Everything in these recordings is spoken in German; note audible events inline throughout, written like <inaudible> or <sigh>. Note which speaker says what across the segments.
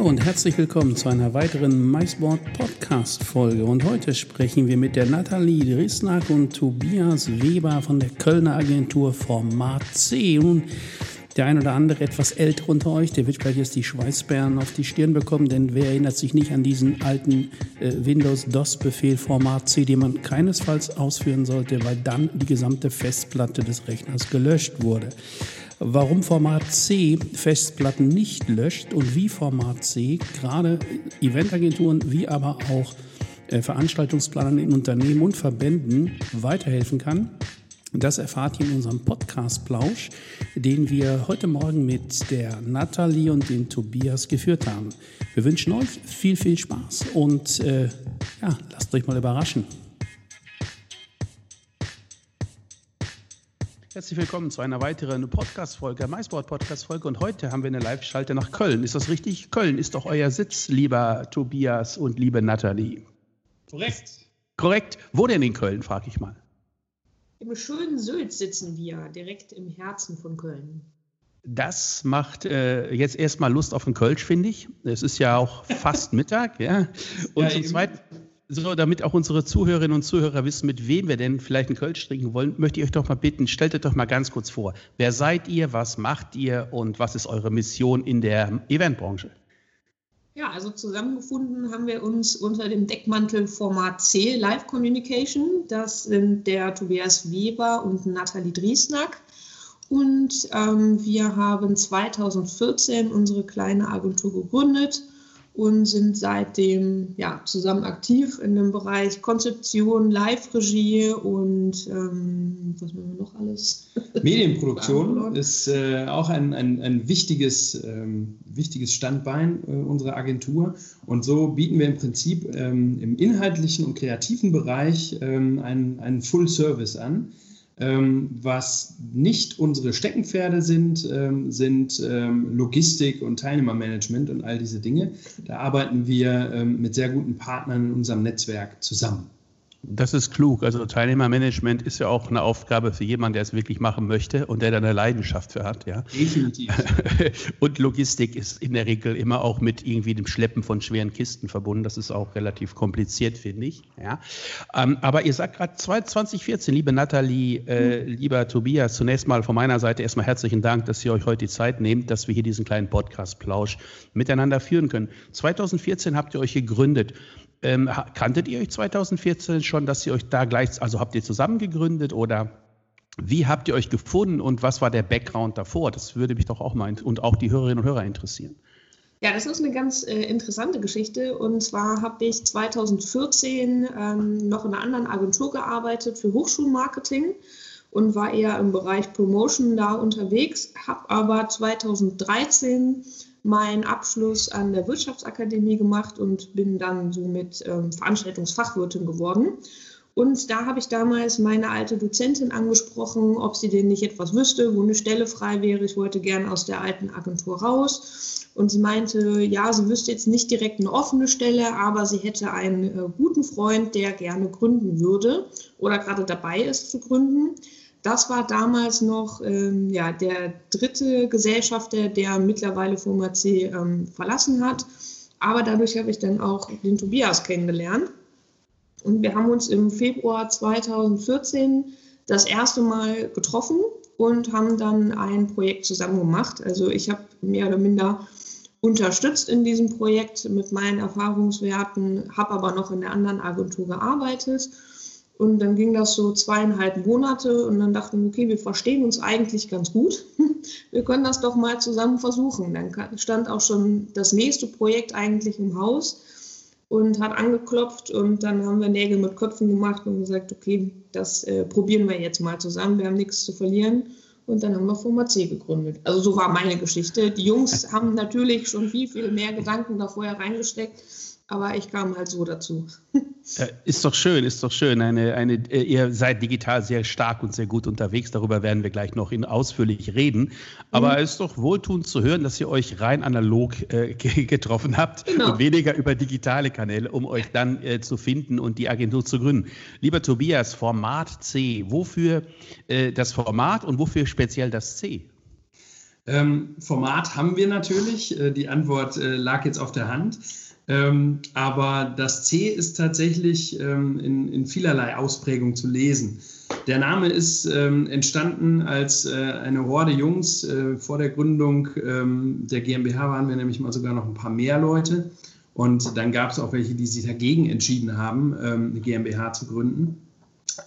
Speaker 1: Hallo und herzlich willkommen zu einer weiteren MySport Podcast Folge. Und heute sprechen wir mit der Nathalie Drisnack und Tobias Weber von der Kölner Agentur Format C. Und der ein oder andere etwas älter unter euch, der wird vielleicht jetzt die Schweißperlen auf die Stirn bekommen, denn wer erinnert sich nicht an diesen alten äh, Windows-DOS-Befehl Format C, den man keinesfalls ausführen sollte, weil dann die gesamte Festplatte des Rechners gelöscht wurde warum Format C Festplatten nicht löscht und wie Format C gerade Eventagenturen wie aber auch äh, Veranstaltungsplanern in Unternehmen und Verbänden weiterhelfen kann. Das erfahrt ihr in unserem Podcast Plausch, den wir heute Morgen mit der Nathalie und dem Tobias geführt haben. Wir wünschen euch viel, viel Spaß und äh, ja, lasst euch mal überraschen. Herzlich willkommen zu einer weiteren Podcast-Folge, MySport-Podcast-Folge. Und heute haben wir eine Live-Schalte nach Köln. Ist das richtig? Köln ist doch euer Sitz, lieber Tobias und liebe Nathalie.
Speaker 2: Korrekt.
Speaker 1: Korrekt. Wo denn in Köln, frage ich mal.
Speaker 2: Im schönen Sylt sitzen wir, direkt im Herzen von Köln.
Speaker 1: Das macht äh, jetzt erstmal Lust auf den Kölsch, finde ich. Es ist ja auch fast <laughs> Mittag, ja. Und ja, zum Zweiten so, damit auch unsere Zuhörerinnen und Zuhörer wissen, mit wem wir denn vielleicht einen Kölsch trinken wollen, möchte ich euch doch mal bitten, stellt euch doch mal ganz kurz vor. Wer seid ihr, was macht ihr und was ist eure Mission in der Eventbranche?
Speaker 2: Ja, also zusammengefunden haben wir uns unter dem Deckmantel Format C Live Communication. Das sind der Tobias Weber und Nathalie Driesnack. Und ähm, wir haben 2014 unsere kleine Agentur gegründet und sind seitdem ja, zusammen aktiv in dem Bereich Konzeption, Live-Regie und ähm, was machen wir noch alles? <laughs>
Speaker 3: Medienproduktion ist äh, auch ein, ein, ein wichtiges, ähm, wichtiges Standbein äh, unserer Agentur. Und so bieten wir im Prinzip ähm, im inhaltlichen und kreativen Bereich ähm, einen, einen Full Service an. Ähm, was nicht unsere Steckenpferde sind, ähm, sind ähm, Logistik und Teilnehmermanagement und all diese Dinge. Da arbeiten wir mit sehr guten Partnern in unserem Netzwerk zusammen.
Speaker 1: Das ist klug. Also Teilnehmermanagement ist ja auch eine Aufgabe für jemanden, der es wirklich machen möchte und der da eine Leidenschaft für hat. Ja.
Speaker 3: Definitiv. <laughs>
Speaker 1: und Logistik ist in der Regel immer auch mit irgendwie dem Schleppen von schweren Kisten verbunden. Das ist auch relativ kompliziert, finde ich. Ja. Ähm, aber ihr sagt gerade 2014, liebe Nathalie, äh, mhm. lieber Tobias, zunächst mal von meiner Seite erstmal herzlichen Dank, dass ihr euch heute die Zeit nehmt, dass wir hier diesen kleinen Podcast-Plausch miteinander führen können. 2014 habt ihr euch gegründet. Ähm, kanntet ihr euch 2014 schon, dass ihr euch da gleich, also habt ihr zusammen gegründet oder wie habt ihr euch gefunden und was war der Background davor? Das würde mich doch auch mal und auch die Hörerinnen und Hörer interessieren.
Speaker 2: Ja, das ist eine ganz äh, interessante Geschichte. Und zwar habe ich 2014 ähm, noch in einer anderen Agentur gearbeitet für Hochschulmarketing und war eher im Bereich Promotion da unterwegs, habe aber 2013 meinen Abschluss an der Wirtschaftsakademie gemacht und bin dann somit ähm, Veranstaltungsfachwirtin geworden. Und da habe ich damals meine alte Dozentin angesprochen, ob sie denn nicht etwas wüsste, wo eine Stelle frei wäre. Ich wollte gerne aus der alten Agentur raus. Und sie meinte, ja, sie wüsste jetzt nicht direkt eine offene Stelle, aber sie hätte einen äh, guten Freund, der gerne gründen würde oder gerade dabei ist zu gründen. Das war damals noch ähm, ja, der dritte Gesellschafter, der mittlerweile Format C ähm, verlassen hat. Aber dadurch habe ich dann auch den Tobias kennengelernt. Und wir haben uns im Februar 2014 das erste Mal getroffen und haben dann ein Projekt zusammen gemacht. Also ich habe mehr oder minder unterstützt in diesem Projekt mit meinen Erfahrungswerten, habe aber noch in der anderen Agentur gearbeitet und dann ging das so zweieinhalb Monate und dann dachten wir, okay, wir verstehen uns eigentlich ganz gut. <laughs> Wir können das doch mal zusammen versuchen. Dann stand auch schon das nächste Projekt eigentlich im Haus und hat angeklopft und dann haben wir Nägel mit Köpfen gemacht und gesagt, okay, das äh, probieren wir jetzt mal zusammen, wir haben nichts zu verlieren. Und dann haben wir Format C gegründet. Also so war meine Geschichte. Die Jungs <laughs> haben natürlich schon viel, viel mehr Gedanken da vorher reingesteckt. Aber ich kam halt so dazu. <laughs>
Speaker 1: Ist doch schön, ist doch schön. Eine, eine, äh, ihr seid digital sehr stark und sehr gut unterwegs. Darüber werden wir gleich noch in ausführlich reden. Aber mhm. es ist doch wohltuend zu hören, dass ihr euch rein analog äh, <laughs> getroffen habt genau. und weniger über digitale Kanäle, um euch dann äh, zu finden und die Agentur zu gründen. Lieber Tobias, Format C. Wofür äh, das Format und wofür speziell das C?
Speaker 3: Ähm, Format haben wir natürlich. Äh, die Antwort äh, lag jetzt auf der Hand. Ähm, aber das C ist tatsächlich ähm, in, in, vielerlei Ausprägung zu lesen. Der Name ist ähm, entstanden als äh, eine Horde Jungs. Äh, vor der Gründung ähm, der GmbH waren wir nämlich mal sogar noch ein paar mehr Leute. Und dann gab es auch welche, die sich dagegen entschieden haben, ähm, eine GmbH zu gründen.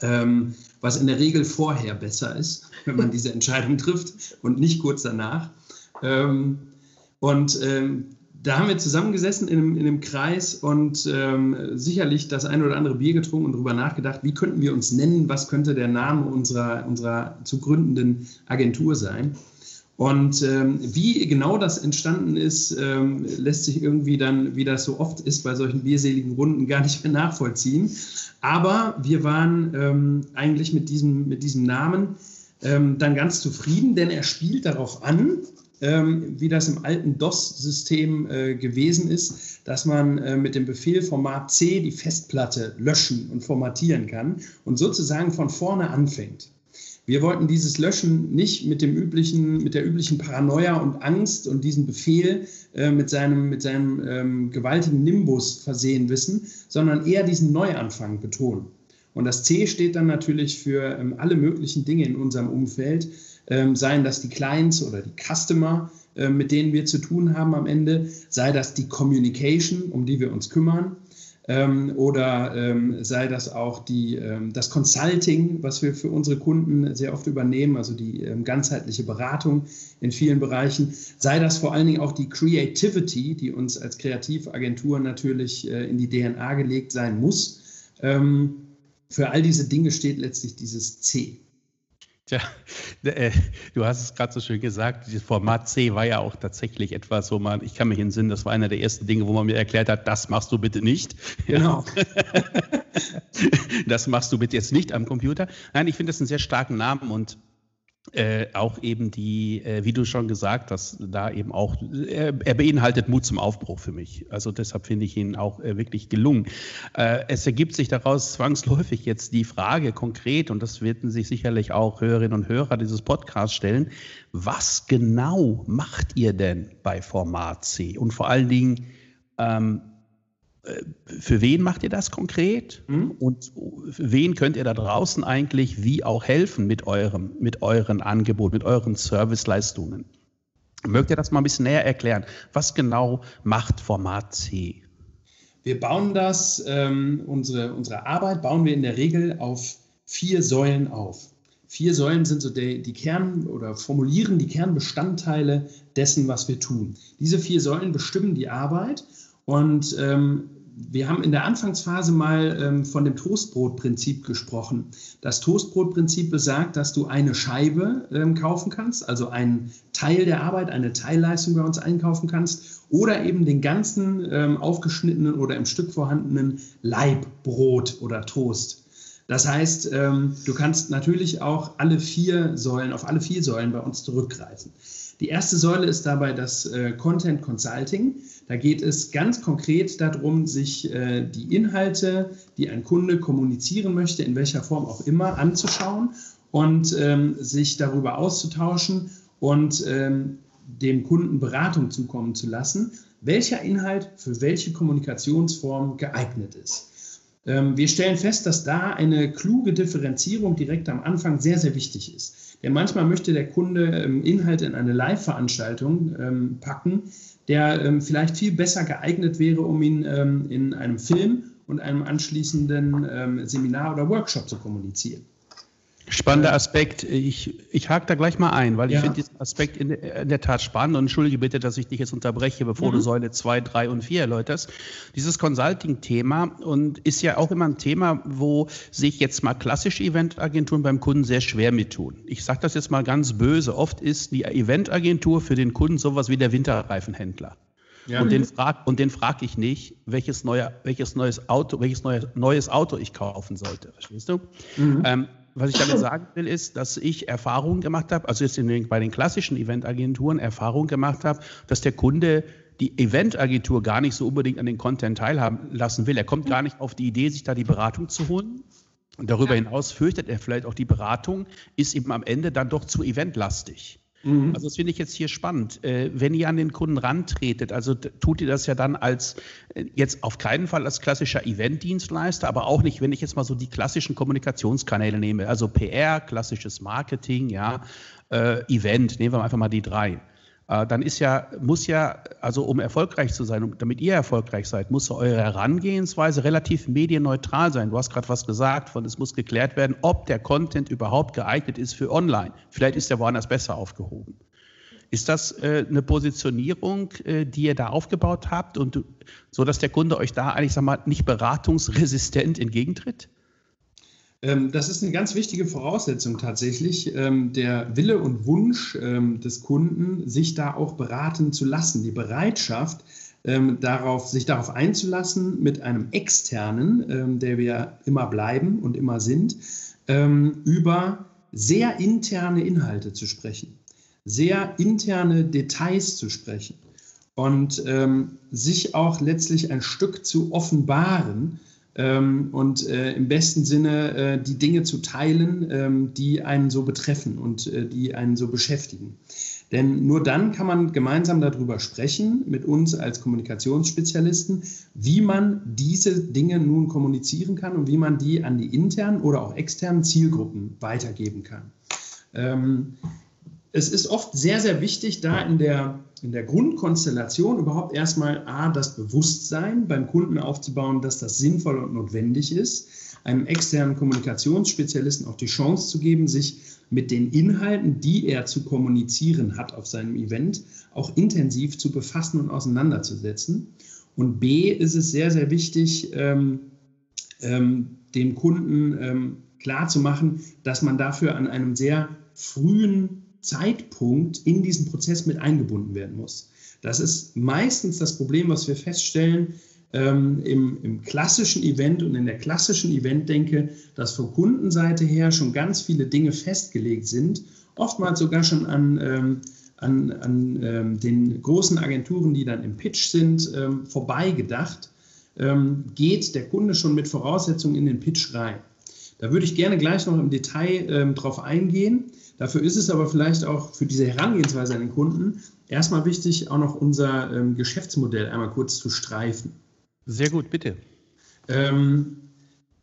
Speaker 3: Ähm, was in der Regel vorher besser ist, wenn man diese Entscheidung trifft und nicht kurz danach. und da haben wir zusammengesessen in einem, in einem Kreis und ähm, sicherlich das ein oder andere Bier getrunken und darüber nachgedacht, wie könnten wir uns nennen, was könnte der Name unserer, unserer zu gründenden Agentur sein. Und ähm, wie genau das entstanden ist, ähm, lässt sich irgendwie dann, wie das so oft ist bei solchen bierseligen Runden, gar nicht mehr nachvollziehen. Aber wir waren ähm, eigentlich mit diesem, mit diesem Namen ähm, dann ganz zufrieden, denn er spielt darauf an, ähm, wie das im alten DOS-System äh, gewesen ist, dass man äh, mit dem Befehl Format C die Festplatte löschen und formatieren kann und sozusagen von vorne anfängt. Wir wollten dieses Löschen nicht mit, dem üblichen, mit der üblichen Paranoia und Angst und diesem Befehl äh, mit seinem, mit seinem ähm, gewaltigen Nimbus versehen wissen, sondern eher diesen Neuanfang betonen. Und das C steht dann natürlich für ähm, alle möglichen Dinge in unserem Umfeld, ähm, seien das die Clients oder die Customer, äh, mit denen wir zu tun haben am Ende, sei das die Communication, um die wir uns kümmern, ähm, oder ähm, sei das auch die, ähm, das Consulting, was wir für unsere Kunden sehr oft übernehmen, also die ähm, ganzheitliche Beratung in vielen Bereichen, sei das vor allen Dingen auch die Creativity, die uns als Kreativagentur natürlich äh, in die DNA gelegt sein muss. Ähm, für all diese Dinge steht letztlich dieses C.
Speaker 1: Tja, äh, du hast es gerade so schön gesagt, dieses Format C war ja auch tatsächlich etwas, wo man, ich kann mich entsinnen, das war einer der ersten Dinge, wo man mir erklärt hat, das machst du bitte nicht. Genau. <laughs> das machst du bitte jetzt nicht am Computer. Nein, ich finde das einen sehr starken Namen und äh, auch eben die, äh, wie du schon gesagt hast, da eben auch, er, er, beinhaltet Mut zum Aufbruch für mich. Also deshalb finde ich ihn auch äh, wirklich gelungen. Äh, es ergibt sich daraus zwangsläufig jetzt die Frage konkret, und das werden sich sicherlich auch Hörerinnen und Hörer dieses Podcasts stellen, was genau macht ihr denn bei Format C? Und vor allen Dingen, ähm, für wen macht ihr das konkret? Mhm. Und wen könnt ihr da draußen eigentlich wie auch helfen mit eurem, mit euren Angeboten, mit euren Serviceleistungen? Mögt ihr das mal ein bisschen näher erklären? Was genau macht Format C?
Speaker 3: Wir bauen das, ähm, unsere, unsere Arbeit bauen wir in der Regel auf vier Säulen auf. Vier Säulen sind so die, die Kern oder formulieren die Kernbestandteile dessen, was wir tun. Diese vier Säulen bestimmen die Arbeit und ähm, wir haben in der Anfangsphase mal ähm, von dem Toastbrotprinzip gesprochen. Das Toastbrotprinzip besagt, dass du eine Scheibe ähm, kaufen kannst, also einen Teil der Arbeit, eine Teilleistung bei uns einkaufen kannst oder eben den ganzen ähm, aufgeschnittenen oder im Stück vorhandenen Leibbrot oder Toast. Das heißt, ähm, du kannst natürlich auch alle vier Säulen, auf alle vier Säulen bei uns zurückgreifen. Die erste Säule ist dabei das äh, Content Consulting. Da geht es ganz konkret darum, sich äh, die Inhalte, die ein Kunde kommunizieren möchte, in welcher Form auch immer, anzuschauen und ähm, sich darüber auszutauschen und ähm, dem Kunden Beratung zukommen zu lassen, welcher Inhalt für welche Kommunikationsform geeignet ist. Ähm, wir stellen fest, dass da eine kluge Differenzierung direkt am Anfang sehr, sehr wichtig ist. Denn manchmal möchte der Kunde ähm, Inhalte in eine Live-Veranstaltung ähm, packen, der ähm, vielleicht viel besser geeignet wäre, um ihn in einem Film und einem anschließenden Seminar oder Workshop zu kommunizieren.
Speaker 1: Spannender Aspekt. Ich, ich hake da gleich mal ein, weil ich finde diesen Aspekt in, in, der Tat spannend und entschuldige bitte, dass ich dich jetzt unterbreche, bevor mhm. du Säule 2, 3 und 4 erläuterst. Dieses Consulting-Thema und ist ja auch immer ein Thema, wo sich jetzt mal klassische Eventagenturen beim Kunden sehr schwer mit tun. Ich sage das jetzt mal ganz böse. Oft ist die Eventagentur für den Kunden sowas wie der Winterreifenhändler. Ja. Und, den frag, und den frage ich nicht, welches, neue, welches neues Auto, welches neue, neues Auto ich kaufen sollte. Verstehst du? Mhm. Ähm, was ich damit sagen will, ist, dass ich Erfahrungen gemacht habe, also jetzt den, bei den klassischen Eventagenturen Erfahrungen gemacht habe, dass der Kunde die Eventagentur gar nicht so unbedingt an den Content teilhaben lassen will. Er kommt gar nicht auf die Idee, sich da die Beratung zu holen. Und darüber hinaus fürchtet er vielleicht auch die Beratung, ist eben am Ende dann doch zu eventlastig. Mhm. Also das finde ich jetzt hier spannend. Äh, wenn ihr an den Kunden rantretet, also tut ihr das ja dann als, äh, jetzt auf keinen Fall als klassischer Eventdienstleister, aber auch nicht, wenn ich jetzt mal so die klassischen Kommunikationskanäle nehme, also PR, klassisches Marketing, ja, äh, Event, nehmen wir einfach mal die drei. Äh, dann ist ja, muss ja, also um erfolgreich zu sein, damit ihr erfolgreich seid, muss eure Herangehensweise relativ medienneutral sein. Du hast gerade was gesagt, von es muss geklärt werden, ob der Content überhaupt geeignet ist für online. Vielleicht ist der woanders besser aufgehoben. Ist das äh, eine Positionierung, äh, die ihr da aufgebaut habt und so, dass der Kunde euch da eigentlich, sag mal, nicht beratungsresistent entgegentritt?
Speaker 3: Ähm, das ist eine ganz wichtige Voraussetzung tatsächlich, ähm, der Wille und Wunsch ähm, des Kunden, sich da auch beraten zu lassen, die Bereitschaft, darauf, sich darauf einzulassen, mit einem externen, der wir immer bleiben und immer sind, über sehr interne Inhalte zu sprechen, sehr interne Details zu sprechen und sich auch letztlich ein Stück zu offenbaren, ähm, und äh, im besten Sinne äh, die Dinge zu teilen, ähm, die einen so betreffen und äh, die einen so beschäftigen. Denn nur dann kann man gemeinsam darüber sprechen, mit uns als Kommunikationsspezialisten, wie man diese Dinge nun kommunizieren kann und wie man die an die internen oder auch externen Zielgruppen weitergeben kann. Ähm, es ist oft sehr, sehr wichtig, da in der, in der Grundkonstellation überhaupt erstmal A, das Bewusstsein beim Kunden aufzubauen, dass das sinnvoll und notwendig ist, einem externen Kommunikationsspezialisten auch die Chance zu geben, sich mit den Inhalten, die er zu kommunizieren hat auf seinem Event, auch intensiv zu befassen und auseinanderzusetzen. Und B ist es sehr, sehr wichtig, ähm, ähm, dem Kunden ähm, klarzumachen, dass man dafür an einem sehr frühen Zeitpunkt in diesen Prozess mit eingebunden werden muss. Das ist meistens das Problem, was wir feststellen ähm, im, im, klassischen Event und in der klassischen Eventdenke, dass von Kundenseite her schon ganz viele Dinge festgelegt sind, oftmals sogar schon an, ähm, an, an ähm, den großen Agenturen, die dann im Pitch sind, ähm, vorbeigedacht, ähm, geht der Kunde schon mit Voraussetzungen in den Pitch rein. Da würde ich gerne gleich noch im Detail ähm, drauf eingehen. Dafür ist es aber vielleicht auch für diese Herangehensweise an den Kunden erstmal wichtig, auch noch unser ähm, Geschäftsmodell einmal kurz zu streifen.
Speaker 1: Sehr gut, bitte.
Speaker 3: Ähm,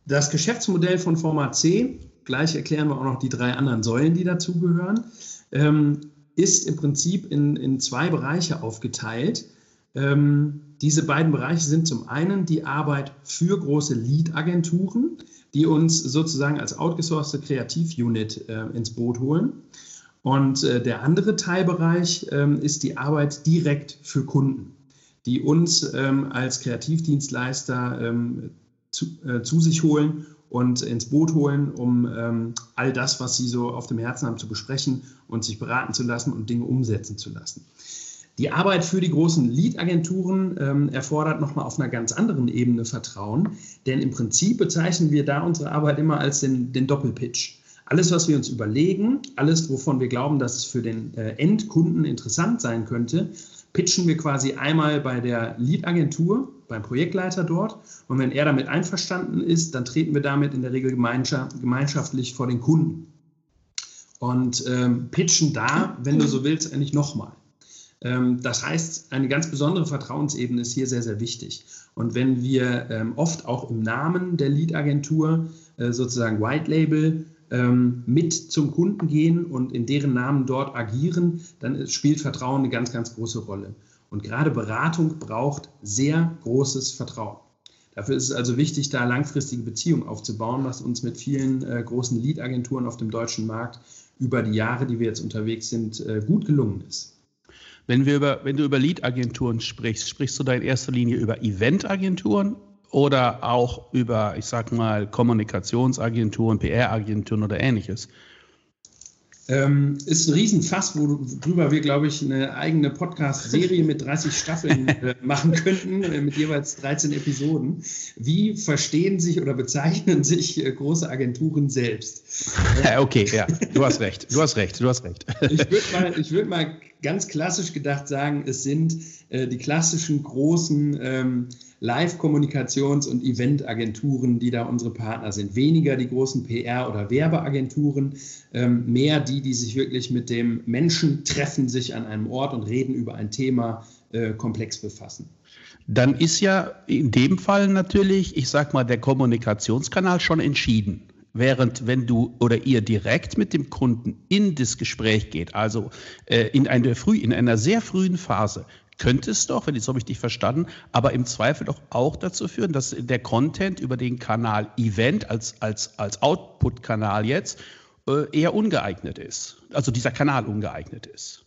Speaker 3: das Geschäftsmodell von Format C, gleich erklären wir auch noch die drei anderen Säulen, die dazugehören, ähm, ist im Prinzip in, in zwei Bereiche aufgeteilt. Ähm, diese beiden Bereiche sind zum einen die Arbeit für große Lead-Agenturen die uns sozusagen als outgesourcete Kreativ-Unit äh, ins Boot holen. Und äh, der andere Teilbereich ähm, ist die Arbeit direkt für Kunden, die uns ähm, als Kreativdienstleister ähm, zu, äh, zu, sich holen und ins Boot holen, um ähm, all das, was sie so auf dem Herzen haben, zu besprechen und sich beraten zu lassen und Dinge umsetzen zu lassen. Die Arbeit für die großen Lead-Agenturen ähm, erfordert nochmal auf einer ganz anderen Ebene Vertrauen, denn im Prinzip bezeichnen wir da unsere Arbeit immer als den, den Doppelpitch. Alles, was wir uns überlegen, alles, wovon wir glauben, dass es für den äh, Endkunden interessant sein könnte, pitchen wir quasi einmal bei der Lead-Agentur, beim Projektleiter dort. Und wenn er damit einverstanden ist, dann treten wir damit in der Regel gemeinschaftlich vor den Kunden. Und ähm, pitchen da, wenn du so willst, eigentlich nochmal. Ähm, das heißt, eine ganz besondere Vertrauensebene ist hier sehr, sehr wichtig. Und wenn wir ähm, oft auch im Namen der Lead-Agentur äh, sozusagen White Label ähm, mit zum Kunden gehen und in deren Namen dort agieren, dann spielt Vertrauen eine ganz, ganz große Rolle. Und gerade Beratung braucht sehr großes Vertrauen. Dafür ist es also wichtig, da langfristige Beziehungen aufzubauen, was uns mit vielen äh, großen Lead-Agenturen auf dem deutschen Markt über die Jahre, die wir jetzt unterwegs sind, äh, gut gelungen ist.
Speaker 1: Wenn, wir über, wenn du über Lead-Agenturen sprichst, sprichst du da in erster Linie über Event-Agenturen oder auch über, ich sag mal, Kommunikationsagenturen, PR-Agenturen oder ähnliches?
Speaker 3: Ähm, ist ein Riesenfass, worüber wir, glaube ich, eine eigene Podcast-Serie mit 30 Staffeln <laughs> äh, machen könnten, äh, mit jeweils 13 Episoden. Wie verstehen sich oder bezeichnen sich äh, große Agenturen selbst? <laughs>
Speaker 1: okay, ja, du hast recht, du hast recht, du hast recht.
Speaker 3: ich würde mal, würd mal ganz klassisch gedacht sagen, es sind äh, die klassischen großen ähm, Live-Kommunikations- und Event-Agenturen, die da unsere Partner sind. Weniger die großen PR- oder Werbeagenturen, ähm, mehr die, die sich wirklich mit dem Menschen treffen, sich an einem Ort und reden über ein Thema äh, komplex befassen.
Speaker 1: Dann ist ja in dem Fall natürlich, ich sag mal, der Kommunikationskanal schon entschieden. Während wenn du oder ihr direkt mit dem Kunden in das Gespräch geht, also äh, in, einer früh, in einer sehr frühen Phase, könnte es doch, wenn ich so richtig verstanden, aber im Zweifel doch auch dazu führen, dass der Content über den Kanal Event als, als, als Output-Kanal jetzt äh, eher ungeeignet ist. Also dieser Kanal ungeeignet ist.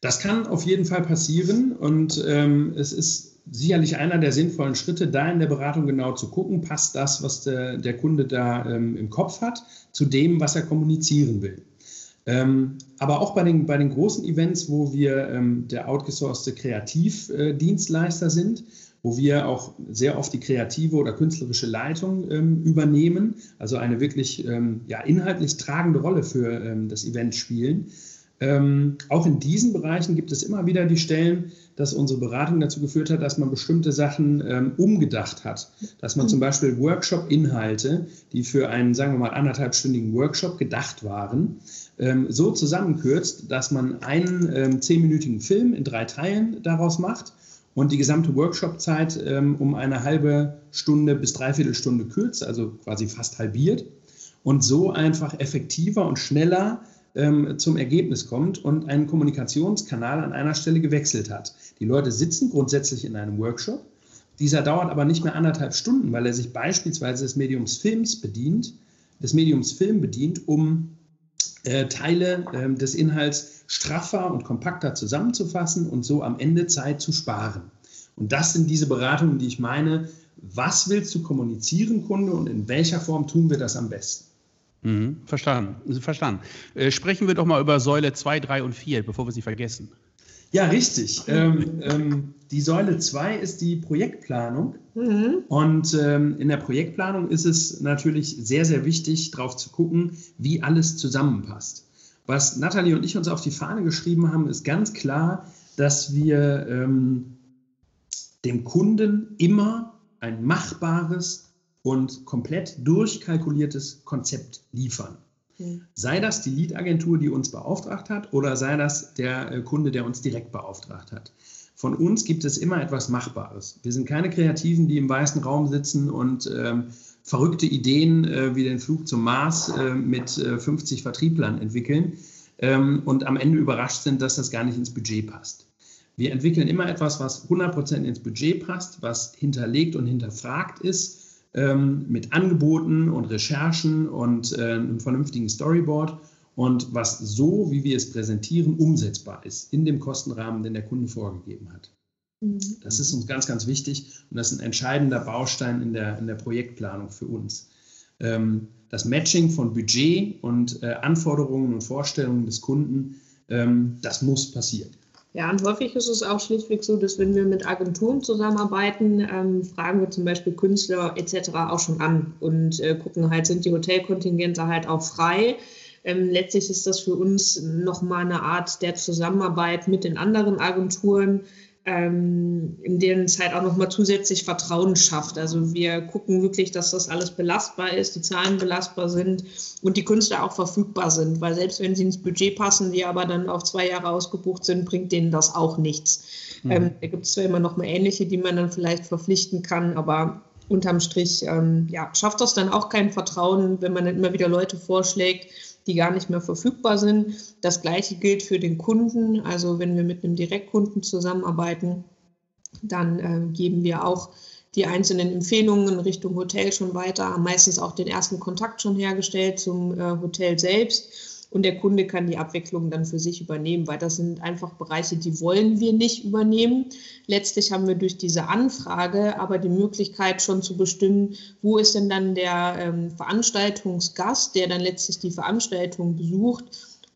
Speaker 3: Das kann auf jeden Fall passieren und ähm, es ist sicherlich einer der sinnvollen Schritte, da in der Beratung genau zu gucken, passt das, was der, der Kunde da ähm, im Kopf hat, zu dem, was er kommunizieren will. Ähm, aber auch bei den, bei den großen Events, wo wir ähm, der outgesourcete Kreativdienstleister äh, sind, wo wir auch sehr oft die kreative oder künstlerische Leitung ähm, übernehmen, also eine wirklich ähm, ja, inhaltlich tragende Rolle für ähm, das Event spielen. Ähm, auch in diesen Bereichen gibt es immer wieder die Stellen, dass unsere Beratung dazu geführt hat, dass man bestimmte Sachen ähm, umgedacht hat. Dass man zum Beispiel Workshop-Inhalte, die für einen, sagen wir mal, anderthalbstündigen Workshop gedacht waren, ähm, so zusammenkürzt, dass man einen ähm, zehnminütigen Film in drei Teilen daraus macht und die gesamte Workshop-Zeit ähm, um eine halbe Stunde bis dreiviertel Stunde kürzt, also quasi fast halbiert und so einfach effektiver und schneller ähm, zum Ergebnis kommt und einen Kommunikationskanal an einer Stelle gewechselt hat. Die Leute sitzen grundsätzlich in einem Workshop. Dieser dauert aber nicht mehr anderthalb Stunden, weil er sich beispielsweise des Mediums Films bedient, des Mediums Film bedient, um äh, Teile äh, des Inhalts straffer und kompakter zusammenzufassen und so am Ende Zeit zu sparen. Und das sind diese Beratungen, die ich meine. Was willst du kommunizieren, Kunde, und in welcher Form tun wir das am besten?
Speaker 1: Mhm, verstanden. verstanden. Äh, sprechen wir doch mal über Säule 2, 3 und 4, bevor wir sie vergessen.
Speaker 3: Ja, richtig. Ähm, ähm, die Säule 2 ist die Projektplanung. Mhm. Und ähm, in der Projektplanung ist es natürlich sehr, sehr wichtig, darauf zu gucken, wie alles zusammenpasst. Was Nathalie und ich uns auf die Fahne geschrieben haben, ist ganz klar, dass wir ähm, dem Kunden immer ein machbares, und komplett durchkalkuliertes Konzept liefern. Mhm. Sei das die Lead-Agentur, die uns beauftragt hat, oder sei das der äh, Kunde, der uns direkt beauftragt hat. Von uns gibt es immer etwas Machbares. Wir sind keine Kreativen, die im weißen Raum sitzen und ähm, verrückte Ideen äh, wie den Flug zum Mars äh, mit äh, 50 Vertrieblern entwickeln ähm, und am Ende überrascht sind, dass das gar nicht ins Budget passt. Wir entwickeln immer etwas, was 100% ins Budget passt, was hinterlegt und hinterfragt ist ähm, mit Angeboten und Recherchen und äh, einem vernünftigen Storyboard und was so, wie wir es präsentieren, umsetzbar ist in dem Kostenrahmen, den der Kunde vorgegeben hat. Mhm. Das ist uns ganz, ganz wichtig und das ist ein entscheidender Baustein in der, in der Projektplanung für uns. Ähm, das Matching von Budget und äh, Anforderungen und Vorstellungen des Kunden, ähm, das muss passieren.
Speaker 2: Ja, und häufig ist es auch schlichtweg so, dass wenn wir mit Agenturen zusammenarbeiten, ähm, fragen wir zum Beispiel Künstler etc. auch schon an und äh, gucken halt, sind die Hotelkontingente halt auch frei. Ähm, letztlich ist das für uns nochmal eine Art der Zusammenarbeit mit den anderen Agenturen, ähm, in denen es halt auch nochmal zusätzlich Vertrauen schafft. Also wir gucken wirklich, dass das alles belastbar ist, die Zahlen belastbar sind und die Künstler auch verfügbar sind, weil selbst wenn sie ins Budget passen, die aber dann auf zwei Jahre ausgebucht sind, bringt denen das auch nichts. Mhm. Ähm, da gibt es zwar immer noch mal ähnliche, die man dann vielleicht verpflichten kann, aber unterm Strich ähm, ja, schafft das dann auch kein Vertrauen, wenn man dann immer wieder Leute vorschlägt, die gar nicht mehr verfügbar sind. Das gleiche gilt für den Kunden. Also wenn wir mit einem Direktkunden zusammenarbeiten, dann äh, geben wir auch die einzelnen Empfehlungen Richtung Hotel schon weiter, meistens auch den ersten Kontakt schon hergestellt zum äh, Hotel selbst und der Kunde kann die Abwicklung dann für sich übernehmen, weil das sind einfach Bereiche, die wollen wir nicht übernehmen. Letztlich haben wir durch diese Anfrage aber die Möglichkeit schon zu bestimmen, wo ist denn dann der ähm, Veranstaltungsgast, der dann letztlich die Veranstaltung besucht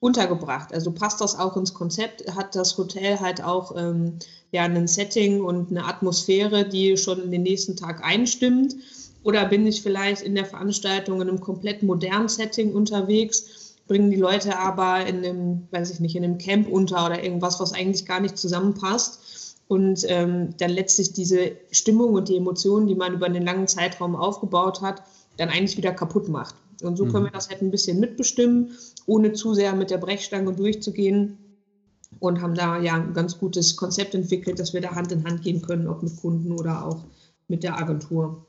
Speaker 2: untergebracht. Also passt das auch ins Konzept? Hat das Hotel halt auch ähm, ja, ein Setting und eine Atmosphäre, die schon in den nächsten Tag einstimmt? Oder bin ich vielleicht in der Veranstaltung in einem komplett modernen Setting unterwegs, bringen die Leute aber in einem, weiß ich nicht, in einem Camp unter oder irgendwas, was eigentlich gar nicht zusammenpasst? Und ähm, dann letztlich diese Stimmung und die Emotionen, die man über einen langen Zeitraum aufgebaut hat, dann eigentlich wieder kaputt macht. Und so mhm. können wir das halt ein bisschen mitbestimmen, ohne zu sehr mit der Brechstange durchzugehen und haben da ja ein ganz gutes Konzept entwickelt, dass wir da Hand in Hand gehen können, ob mit Kunden oder auch mit der Agentur.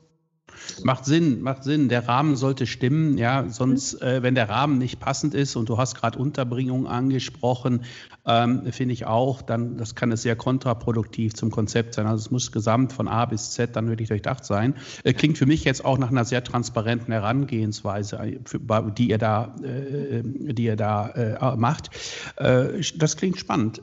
Speaker 1: Macht Sinn, macht Sinn. Der Rahmen sollte stimmen, ja. Sonst, mhm. äh, wenn der Rahmen nicht passend ist und du hast gerade Unterbringung angesprochen, ähm, finde ich auch, dann das kann es sehr kontraproduktiv zum Konzept sein. Also es muss gesamt von A bis Z dann wirklich durchdacht sein. Äh, klingt für mich jetzt auch nach einer sehr transparenten Herangehensweise, äh, die ihr da, äh, die ihr da äh, macht. Äh, das klingt spannend.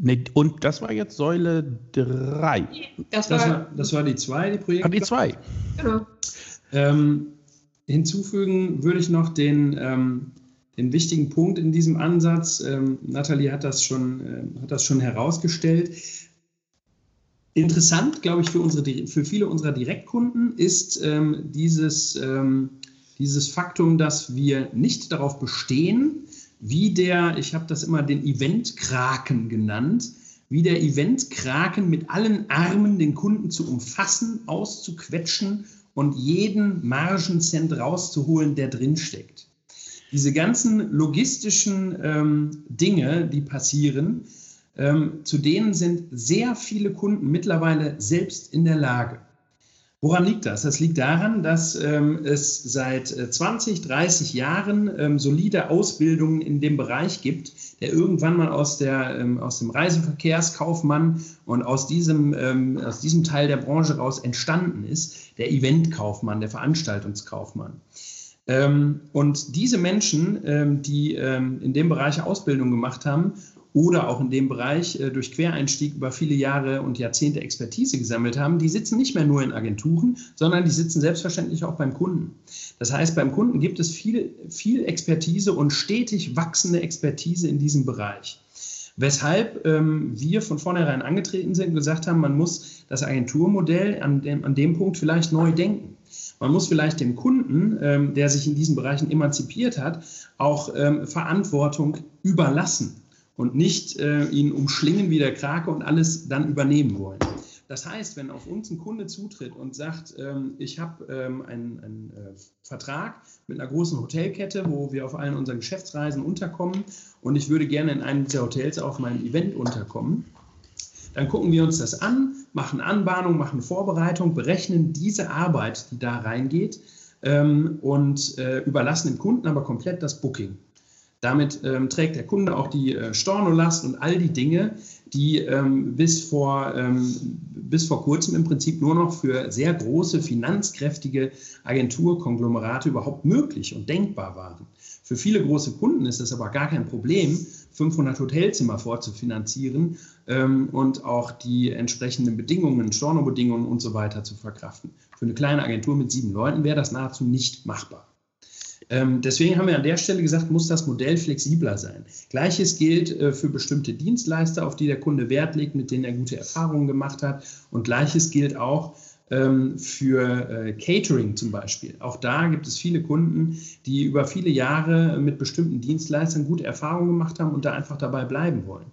Speaker 1: Nee, und das war jetzt Säule 3.
Speaker 3: Das war, das war, das war die 2, die Projekte. Ah,
Speaker 1: die 2. Genau.
Speaker 3: Ähm, hinzufügen würde ich noch den, ähm, den wichtigen Punkt in diesem Ansatz. Ähm, Nathalie hat das, schon, äh, hat das schon herausgestellt. Interessant, glaube ich, für, unsere, für viele unserer Direktkunden ist ähm, dieses, ähm, dieses Faktum, dass wir nicht darauf bestehen, wie der, ich habe das immer den Event-Kraken genannt, wie der Event-Kraken mit allen Armen den Kunden zu umfassen, auszuquetschen und jeden Margencent rauszuholen, der drinsteckt. Diese ganzen logistischen ähm, Dinge, die passieren, ähm, zu denen sind sehr viele Kunden mittlerweile selbst in der Lage. Woran liegt das? Das liegt daran, dass ähm, es seit 20, äh, 30 Jahren ähm, solide Ausbildungen in dem Bereich gibt, der irgendwann mal aus, der, ähm, aus dem Reiseverkehrskaufmann und aus diesem, ähm, aus diesem Teil der Branche raus entstanden ist, der Eventkaufmann, der Veranstaltungskaufmann. Ähm, und diese Menschen, ähm, die in dem Bereich Ausbildung gemacht haben oder auch in dem Bereich äh, durch Quereinstieg über viele Jahre und Jahrzehnte Expertise gesammelt haben, die sitzen nicht mehr nur in Agenturen, sondern die sitzen selbstverständlich auch beim Kunden. Das heißt, beim Kunden gibt es viel, viel Expertise und stetig wachsende Expertise in diesem Bereich. Weshalb ähm, wir von vornherein angetreten sind und gesagt haben, man muss das Agenturmodell an dem, an dem Punkt vielleicht neu denken. Man muss vielleicht dem Kunden, ähm, der sich in diesen Bereichen emanzipiert hat, auch ähm, Verantwortung überlassen und nicht äh, ihn umschlingen wie der Krake und alles dann übernehmen wollen. Das heißt, wenn auf uns ein Kunde zutritt und sagt, ähm, ich habe ähm, einen, einen äh, Vertrag mit einer großen Hotelkette, wo wir auf allen unseren Geschäftsreisen unterkommen und ich würde gerne in einem dieser Hotels auf meinem Event unterkommen, dann gucken wir uns das an, machen Anbahnung, machen Vorbereitung, berechnen diese Arbeit, die da reingeht ähm, und äh, überlassen dem Kunden aber komplett das Booking. Damit ähm, trägt der Kunde auch die äh, Stornolast und all die Dinge, die ähm, bis, vor, ähm, bis vor kurzem im Prinzip nur noch für sehr große, finanzkräftige Agenturkonglomerate überhaupt möglich und denkbar waren. Für viele große Kunden ist es aber gar kein Problem, 500 Hotelzimmer vorzufinanzieren ähm, und auch die entsprechenden Bedingungen, Stornobedingungen und so weiter zu verkraften. Für eine kleine Agentur mit sieben Leuten wäre das nahezu nicht machbar. Ähm, deswegen haben wir an der Stelle gesagt, muss das Modell flexibler sein. Gleiches gilt äh, für bestimmte Dienstleister, auf die der Kunde Wert legt, mit denen er gute Erfahrungen gemacht hat. Und gleiches gilt auch ähm, für äh, Catering zum Beispiel. Auch da gibt es viele Kunden, die über viele Jahre mit bestimmten Dienstleistern gute Erfahrungen gemacht haben und da einfach dabei bleiben wollen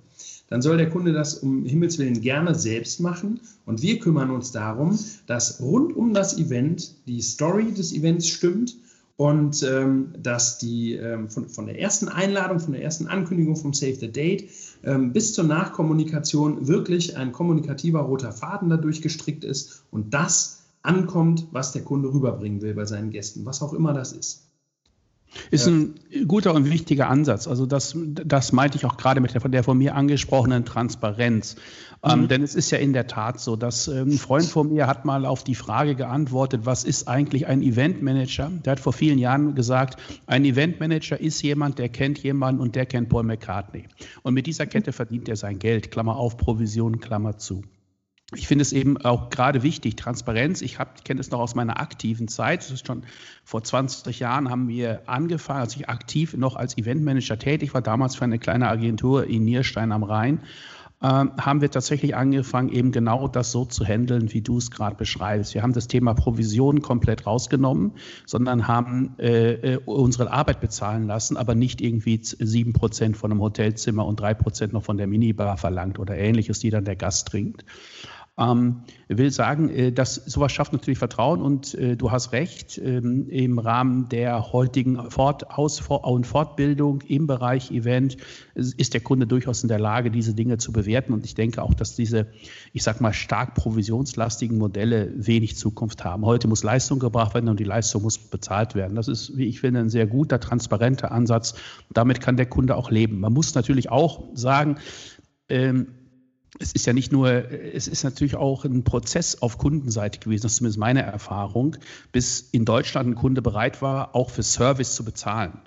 Speaker 3: dann soll der Kunde das um Himmels Willen gerne selbst machen. Und wir kümmern uns darum, dass rund um das Event die Story des Events stimmt und ähm, dass die ähm, von, von, der ersten Einladung, von der ersten Ankündigung vom Save the Date ähm, bis zur Nachkommunikation wirklich ein kommunikativer roter Faden dadurch gestrickt ist und das ankommt, was der Kunde rüberbringen will bei seinen Gästen, was auch immer das ist.
Speaker 1: Ist ein guter und wichtiger Ansatz. Also das, das meinte ich auch gerade mit der, der von mir angesprochenen Transparenz. Ähm, mhm. Ähm, denn es ist ja in der Tat so, dass äh, ein Freund von mir hat mal auf die Frage geantwortet, was ist eigentlich ein Eventmanager? Der hat vor vielen Jahren gesagt, ein Eventmanager ist jemand, der kennt jemanden und der kennt Paul McCartney. Und mit dieser Kette verdient er sein Geld. Klammer auf, Provision, Klammer zu. Ich finde es eben auch gerade wichtig, Transparenz. Ich kenne es noch aus meiner aktiven Zeit. Das ist schon vor 20 Jahren haben wir angefangen, als ich aktiv noch als Eventmanager tätig war, damals für eine kleine Agentur in Nierstein am Rhein ähm, haben wir tatsächlich angefangen, eben genau das so zu handeln, wie du es gerade beschreibst. Wir haben das Thema Provision komplett rausgenommen, sondern haben äh, äh unsere Arbeit bezahlen lassen, aber nicht irgendwie sieben Prozent von einem Hotelzimmer und drei Prozent noch von der Minibar verlangt oder ähnliches, die dann der Gast trinkt. Ähm, will sagen, äh, dass sowas schafft natürlich Vertrauen und äh, du hast recht, ähm, im Rahmen der heutigen Fort Aus und Fortbildung im Bereich Event ist der Kunde durchaus in der Lage, diese Dinge zu bewerten und ich denke auch, dass diese, ich sag mal, stark provisionslastigen Modelle wenig Zukunft haben. Heute muss Leistung gebracht werden und die Leistung muss bezahlt werden. Das ist, wie ich finde, ein sehr guter, transparenter Ansatz. Damit kann der Kunde auch leben. Man muss natürlich auch sagen, ähm, es ist ja nicht nur, es ist natürlich auch ein Prozess auf Kundenseite gewesen, das ist zumindest meine Erfahrung, bis in Deutschland ein Kunde bereit war, auch für Service zu bezahlen.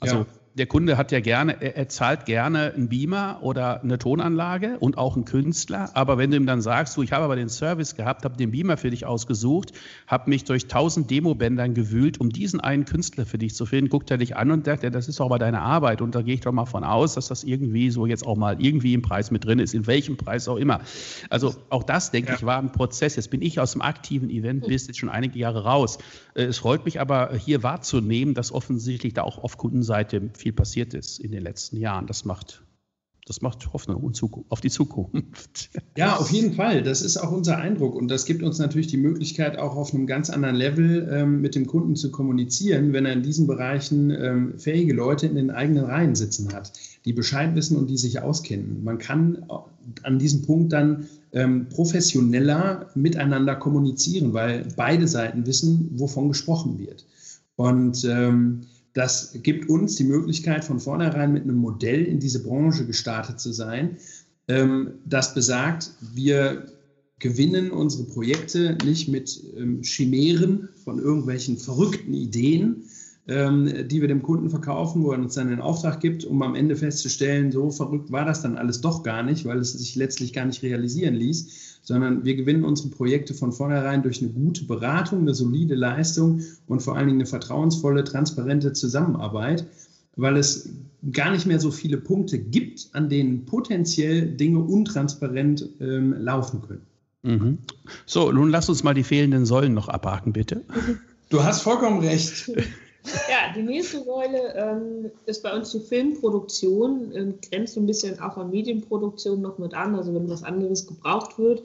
Speaker 1: Also ja der Kunde hat ja gerne, er, er, zahlt gerne einen Beamer oder eine Tonanlage und auch einen Künstler. Aber wenn du ihm dann sagst, du, ich habe aber den Service gehabt, habe den Beamer für dich ausgesucht, habe mich durch tausend Demobändern gewühlt, um diesen einen Künstler für dich zu finden, guckt er dich an und sagt, ja, das ist doch aber deine Arbeit. Und da gehe ich doch mal von aus, dass das irgendwie so jetzt auch mal irgendwie im Preis mit drin ist, in welchem Preis auch immer. Also auch das, denke ja. ich, war ein Prozess. Jetzt bin ich aus dem aktiven Event-Business schon einige Jahre raus. Äh, es freut mich aber hier wahrzunehmen, dass offensichtlich da auch auf Kundenseite viel viel passiert ist in den letzten Jahren. Das macht, das macht Hoffnung auf die Zukunft. <laughs>
Speaker 3: Ja, auf jeden Fall. Das ist auch unser Eindruck. Und das gibt uns natürlich die Möglichkeit, auch auf einem ganz anderen Level ähm, mit dem Kunden zu kommunizieren, wenn er in diesen Bereichen ähm, fähige Leute in den eigenen Reihen sitzen hat, die Bescheid wissen und die sich auskennen. Man kann an diesem Punkt dann ähm, professioneller miteinander kommunizieren, weil beide Seiten wissen, wovon gesprochen wird. Und ähm, das gibt uns die Möglichkeit, von vornherein mit einem Modell in diese Branche gestartet zu sein, ähm, das besagt, wir gewinnen unsere Projekte nicht mit ähm, Chimären von irgendwelchen verrückten Ideen, ähm, die wir dem Kunden verkaufen, wo er uns dann den Auftrag gibt, um am Ende festzustellen, so verrückt war das dann alles doch gar nicht, weil es sich letztlich gar nicht realisieren ließ, sondern wir gewinnen unsere Projekte von vornherein durch eine gute Beratung, eine solide Leistung und vor allen Dingen eine vertrauensvolle, transparente Zusammenarbeit, weil es gar nicht mehr so viele Punkte gibt, an denen potenziell Dinge untransparent ähm, laufen können.
Speaker 1: Mhm. So, nun lass uns mal die fehlenden Säulen noch abhaken, bitte.
Speaker 3: Du hast vollkommen recht. <laughs>
Speaker 2: Ja, die nächste Säule ähm, ist bei uns die Filmproduktion, ähm, grenzt ein bisschen auch an Medienproduktion noch mit an, also wenn was anderes gebraucht wird.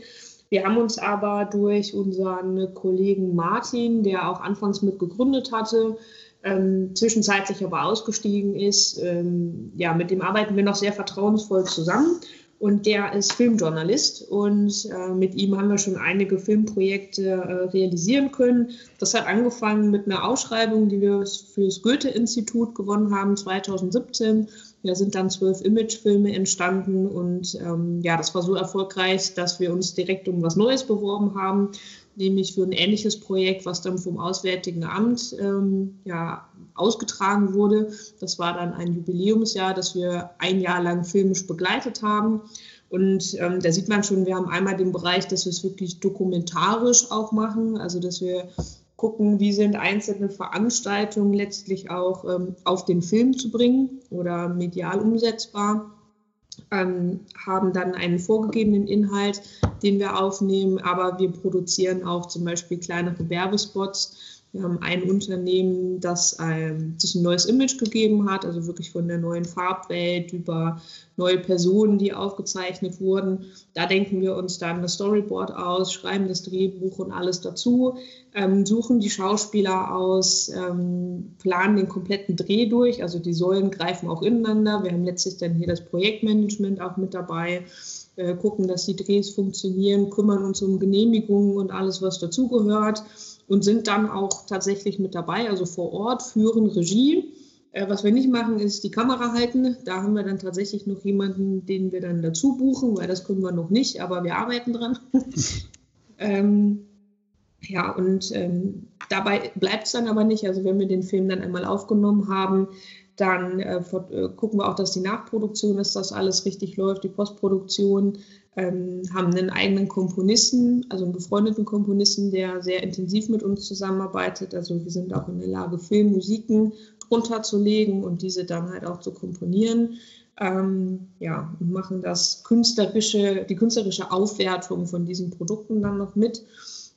Speaker 2: Wir haben uns aber durch unseren Kollegen Martin, der auch anfangs mit gegründet hatte, ähm, zwischenzeitlich aber ausgestiegen ist, ähm, ja, mit dem arbeiten wir noch sehr vertrauensvoll zusammen und der ist Filmjournalist und äh, mit ihm haben wir schon einige Filmprojekte äh, realisieren können. Das hat angefangen mit einer Ausschreibung, die wir für das Goethe-Institut gewonnen haben 2017. Da sind dann zwölf Imagefilme entstanden und ähm, ja, das war so erfolgreich, dass wir uns direkt um was Neues beworben haben nämlich für ein ähnliches Projekt, was dann vom Auswärtigen Amt ähm, ja, ausgetragen wurde. Das war dann ein Jubiläumsjahr, das wir ein Jahr lang filmisch begleitet haben. Und ähm, da sieht man schon, wir haben einmal den Bereich, dass wir es wirklich dokumentarisch auch machen, also dass wir gucken, wie sind einzelne Veranstaltungen letztlich auch ähm, auf den Film zu bringen oder medial umsetzbar ähm, haben dann einen vorgegebenen Inhalt, den wir aufnehmen, aber wir produzieren auch zum Beispiel kleinere Werbespots. Wir haben ein Unternehmen, das ähm, sich ein neues Image gegeben hat, also wirklich von der neuen Farbwelt über neue Personen, die aufgezeichnet wurden. Da denken wir uns dann das Storyboard aus, schreiben das Drehbuch und alles dazu, ähm, suchen die Schauspieler aus, ähm, planen den kompletten Dreh durch. Also die Säulen greifen auch ineinander. Wir haben letztlich dann hier das Projektmanagement auch mit dabei äh, gucken, dass die Drehs funktionieren, kümmern uns um Genehmigungen und alles, was dazugehört und sind dann auch tatsächlich mit dabei, also vor Ort, führen Regie. Äh, was wir nicht machen, ist die Kamera halten. Da haben wir dann tatsächlich noch jemanden, den wir dann dazu buchen, weil das können wir noch nicht, aber wir arbeiten dran. <laughs> ähm, ja, und ähm, dabei bleibt es dann aber nicht. Also wenn wir den Film dann einmal aufgenommen haben, Dann äh, äh, gucken wir auch, dass die Nachproduktion ist, dass alles richtig läuft, die Postproduktion. Ähm, haben einen eigenen Komponisten, also einen befreundeten Komponisten, der sehr intensiv mit uns zusammenarbeitet. Also wir sind auch in der Lage, Filmmusiken drunter zu legen und diese dann halt auch zu komponieren. Ähm, ja, und machen das künstlerische, die künstlerische Aufwertung von diesen Produkten dann noch mit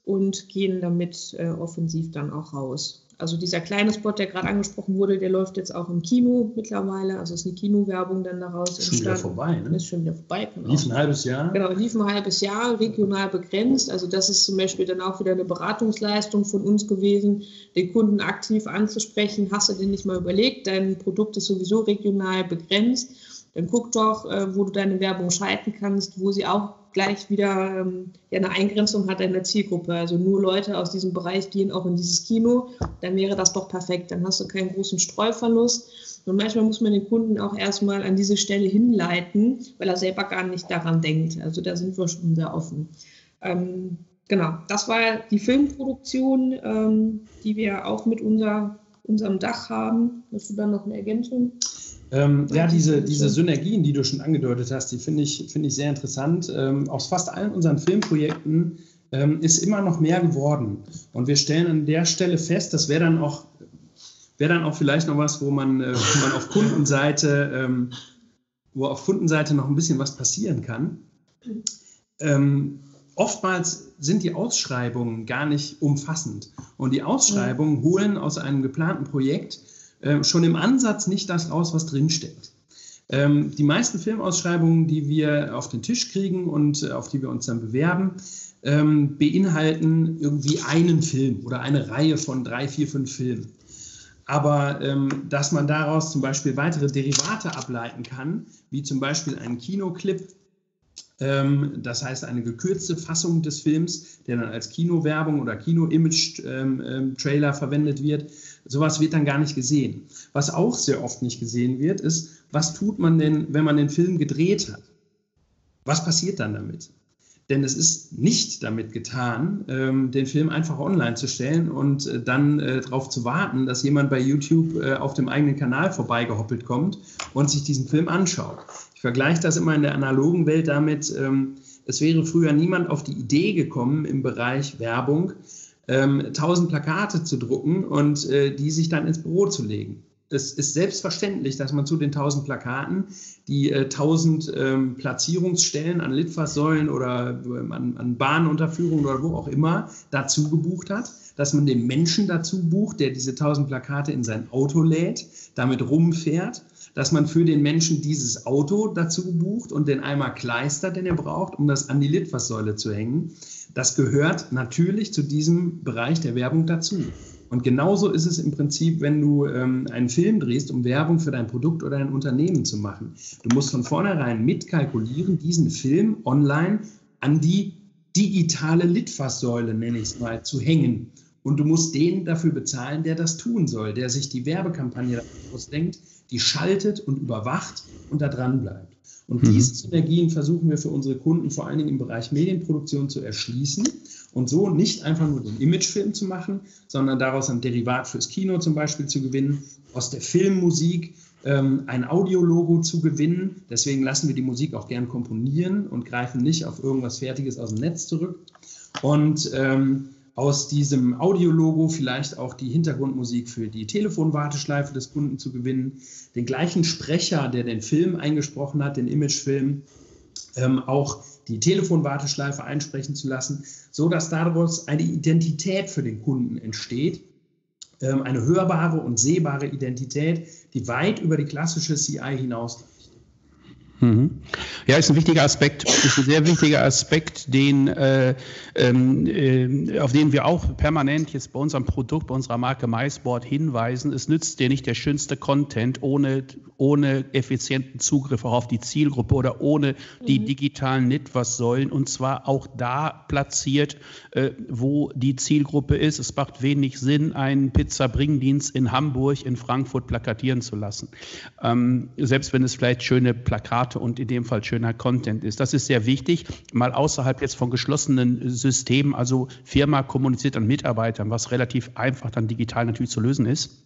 Speaker 2: und gehen damit äh, offensiv dann auch raus. Also dieser kleine Spot, der gerade angesprochen wurde, der läuft jetzt auch im Kino mittlerweile. Also ist eine Kinowerbung dann daraus
Speaker 3: ist Schon wieder vorbei, ne?
Speaker 2: Ist schon wieder vorbei.
Speaker 3: Genau. Lief ein halbes Jahr.
Speaker 2: Genau, lief ein halbes Jahr, regional begrenzt. Also das ist zum Beispiel dann auch wieder eine Beratungsleistung von uns gewesen, den Kunden aktiv anzusprechen. Hast du dir nicht mal überlegt, dein Produkt ist sowieso regional begrenzt dann guck doch, äh, wo du deine Werbung schalten kannst, wo sie auch gleich wieder ähm, ja, eine Eingrenzung hat in der Zielgruppe. Also nur Leute aus diesem Bereich gehen auch in dieses Kino, dann wäre das doch perfekt. Dann hast du keinen großen Streuverlust. Und manchmal muss man den Kunden auch erstmal an diese Stelle hinleiten, weil er selber gar nicht daran denkt. Also da sind wir schon sehr offen. Ähm, genau, das war die Filmproduktion, ähm, die wir auch mit unser, unserem Dach haben. Hast du dann noch eine Ergänzung?
Speaker 3: Ähm, ja, diese, diese Synergien, die du schon angedeutet hast, die finde ich, find ich sehr interessant. Ähm, aus fast allen unseren Filmprojekten ähm, ist immer noch mehr geworden. Und wir stellen an der Stelle fest, das wäre dann auch wäre dann auch vielleicht noch was, wo man, äh, wo man auf Kundenseite, ähm, wo auf Kundenseite noch ein bisschen was passieren kann. Ähm, oftmals sind die Ausschreibungen gar nicht umfassend. Und die Ausschreibungen holen aus einem geplanten Projekt schon im Ansatz nicht das raus, was drinsteckt. Ähm, die meisten Filmausschreibungen, die wir auf den Tisch kriegen und äh, auf die wir uns dann bewerben, ähm, beinhalten irgendwie einen Film oder eine Reihe von drei, vier, fünf Filmen. Aber ähm, dass man daraus zum Beispiel weitere Derivate ableiten kann, wie zum Beispiel einen Kinoclip, ähm, das heißt eine gekürzte Fassung des Films, der dann als Kinowerbung oder Kino-Image-Trailer ähm, ähm, verwendet wird, Sowas wird dann gar nicht gesehen. Was auch sehr oft nicht gesehen wird, ist, was tut man denn, wenn man den Film gedreht hat? Was passiert dann damit? Denn es ist nicht damit getan, ähm, den Film einfach online zu stellen und äh, dann äh, darauf zu warten, dass jemand bei YouTube äh, auf dem eigenen Kanal vorbeigehoppelt kommt und sich diesen Film anschaut. Ich vergleiche das immer in der analogen Welt damit, ähm, es wäre früher niemand auf die Idee gekommen im Bereich Werbung, ähm, tausend Plakate zu drucken und äh, die sich dann ins Büro zu legen. Es ist selbstverständlich, dass man zu den tausend Plakaten die äh, tausend ähm, Platzierungsstellen an Litfaßsäulen oder ähm, an, Bahnunterführungen oder wo auch immer dazu gebucht hat, dass man den Menschen dazu bucht, der diese tausend Plakate in sein Auto lädt, damit rumfährt dass man für den Menschen dieses Auto dazu bucht und den Eimer Kleister, den er braucht, um das an die Litfaßsäule zu hängen. Das gehört natürlich zu diesem Bereich der Werbung dazu. Und genauso ist es im Prinzip, wenn du ähm, einen Film drehst, um Werbung für dein Produkt oder ein Unternehmen zu machen. Du musst von vornherein mitkalkulieren, diesen Film online an die digitale Litfaßsäule, nenne ich es mal, zu hängen. Und du musst den dafür bezahlen, der das tun soll, der sich die Werbekampagne ausdenkt, die schaltet und überwacht und da dran bleibt. Und mhm. diese Synergien versuchen wir für unsere Kunden vor allen Dingen im Bereich Medienproduktion zu erschließen und so nicht einfach nur den Imagefilm zu machen, sondern daraus ein Derivat fürs Kino zum Beispiel zu gewinnen, aus der Filmmusik ähm, ein Audiologo zu gewinnen. Deswegen lassen wir die Musik auch gern komponieren und greifen nicht auf irgendwas Fertiges aus dem Netz zurück. Und ähm, aus diesem Audiologo vielleicht auch die Hintergrundmusik für die Telefonwarteschleife des Kunden zu gewinnen, den gleichen Sprecher, der den Film eingesprochen hat, den Imagefilm, ähm, auch die Telefonwarteschleife einsprechen zu lassen, so dass daraus eine Identität für den Kunden entsteht, ähm, eine hörbare und sehbare Identität, die weit über die klassische CI hinausgeht.
Speaker 1: Mhm. Ja, ist ein wichtiger Aspekt, ist ein sehr wichtiger Aspekt, den, äh, ähm, äh, auf den wir auch permanent jetzt bei unserem Produkt, bei unserer Marke MySport hinweisen. Es nützt dir nicht der schönste Content ohne, ohne effizienten Zugriff auch auf die Zielgruppe oder ohne die mhm. digitalen Nitwas-Säulen und zwar auch da platziert, äh, wo die Zielgruppe ist. Es macht wenig Sinn, einen Pizza-Bringdienst in Hamburg, in Frankfurt plakatieren zu lassen. Ähm, selbst wenn es vielleicht schöne Plakate Formate und in dem Fall schöner Content ist. Das ist sehr wichtig, mal außerhalb jetzt von geschlossenen Systemen, also Firma kommuniziert an Mitarbeitern, was relativ einfach dann digital natürlich zu lösen ist.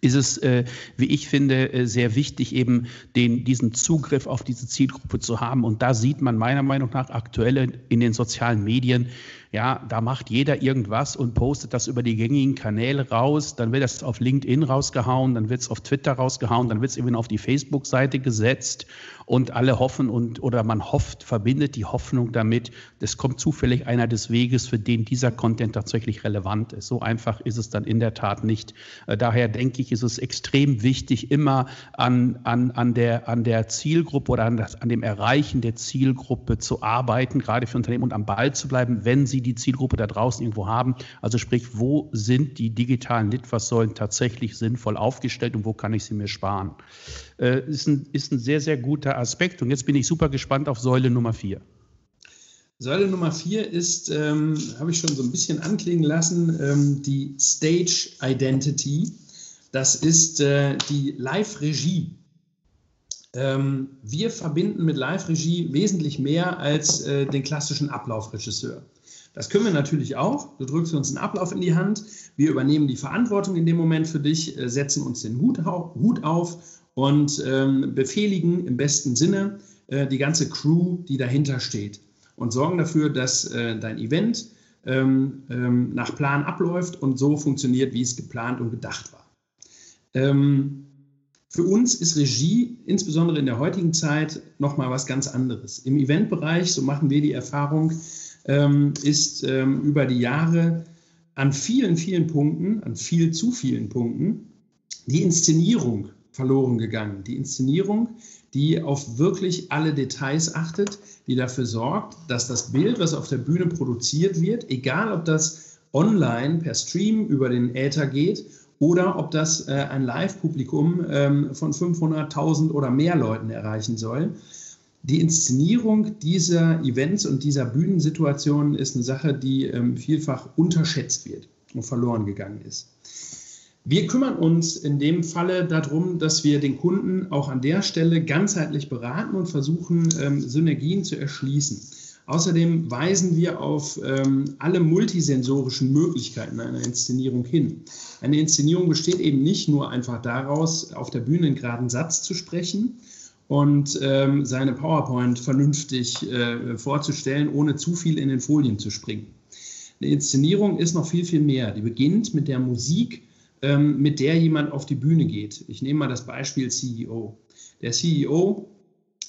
Speaker 1: ist es, äh, wie ich finde, äh, sehr wichtig, eben den, diesen Zugriff auf diese Zielgruppe zu haben. Und da sieht man meiner Meinung nach aktuell in den sozialen Medien, ja, da macht jeder irgendwas und postet das über die gängigen Kanäle raus. Dann wird das auf LinkedIn rausgehauen, dann wird es auf Twitter rausgehauen, dann wird es eben auf die Facebook-Seite gesetzt und alle hoffen und oder man hofft, verbindet die Hoffnung damit, es kommt zufällig einer des Weges, für den dieser Content tatsächlich relevant ist. So einfach ist es dann in der Tat nicht. Äh, daher denke ich, ist es extrem wichtig, immer an, an, an, der, an der Zielgruppe oder an, das, an dem Erreichen der Zielgruppe zu arbeiten, gerade für Unternehmen und am Ball zu bleiben, wenn sie Sie die Zielgruppe da draußen irgendwo haben. Also sprich, wo sind die digitalen Litfaßsäulen tatsächlich sinnvoll aufgestellt und wo kann ich sie mir sparen? Äh, ist, ein, ist ein sehr, sehr guter Aspekt. Und jetzt bin ich super gespannt auf Säule Nummer vier.
Speaker 3: Säule Nummer vier ist, ähm, habe ich schon so ein bisschen anklingen lassen, ähm, die Stage Identity. Das ist äh, die Live-Regie. Ähm, wir verbinden mit Live-Regie wesentlich mehr als äh, den klassischen Ablaufregisseur. Das können wir natürlich auch. Du drückst uns einen Ablauf in die Hand. Wir übernehmen die Verantwortung in dem Moment für dich, äh, setzen uns den Hut, auf und ähm, befehligen im besten Sinne äh, die ganze Crew, die dahinter steht und sorgen dafür, dass äh, dein Event ähm, ähm, nach Plan abläuft und so funktioniert, wie es geplant und gedacht war. Für uns ist Regie, insbesondere in der heutigen Zeit, nochmal was ganz anderes. Im Eventbereich, so machen wir die Erfahrung, ähm, ist ähm, über die Jahre an vielen, vielen Punkten, an viel zu vielen Punkten, die Inszenierung verloren gegangen. Die Inszenierung, die auf wirklich alle Details achtet, die dafür sorgt, dass das Bild, was auf der Bühne produziert wird, egal ob das online per Stream über den Äther geht oder ob das äh, ein Live-Publikum ähm, von 500.000 oder mehr Leuten erreichen soll, die Inszenierung dieser Events und dieser Bühnensituationen ist eine Sache, die ähm, vielfach unterschätzt wird und verloren gegangen ist. Wir kümmern uns in dem Falle darum, dass wir den Kunden auch an der Stelle ganzheitlich beraten und versuchen, ähm, Synergien zu erschließen. Außerdem weisen wir auf ähm, alle multisensorischen Möglichkeiten einer Inszenierung hin. Eine Inszenierung besteht eben nicht nur einfach daraus, auf der Bühne einen geraden Satz zu sprechen, und ähm, seine PowerPoint vernünftig äh, vorzustellen, ohne zu viel in den Folien zu springen. Eine Inszenierung ist noch viel, viel mehr. Die beginnt mit der Musik, ähm, mit der jemand auf die Bühne geht. Ich nehme mal das Beispiel CEO. Der CEO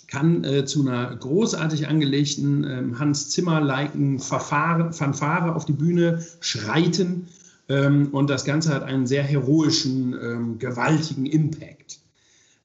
Speaker 3: kann äh, zu einer großartig angelegten ähm, Hans Zimmer-liken Fanfare auf die Bühne schreiten ähm, und das Ganze hat einen sehr heroischen, ähm, gewaltigen Impact.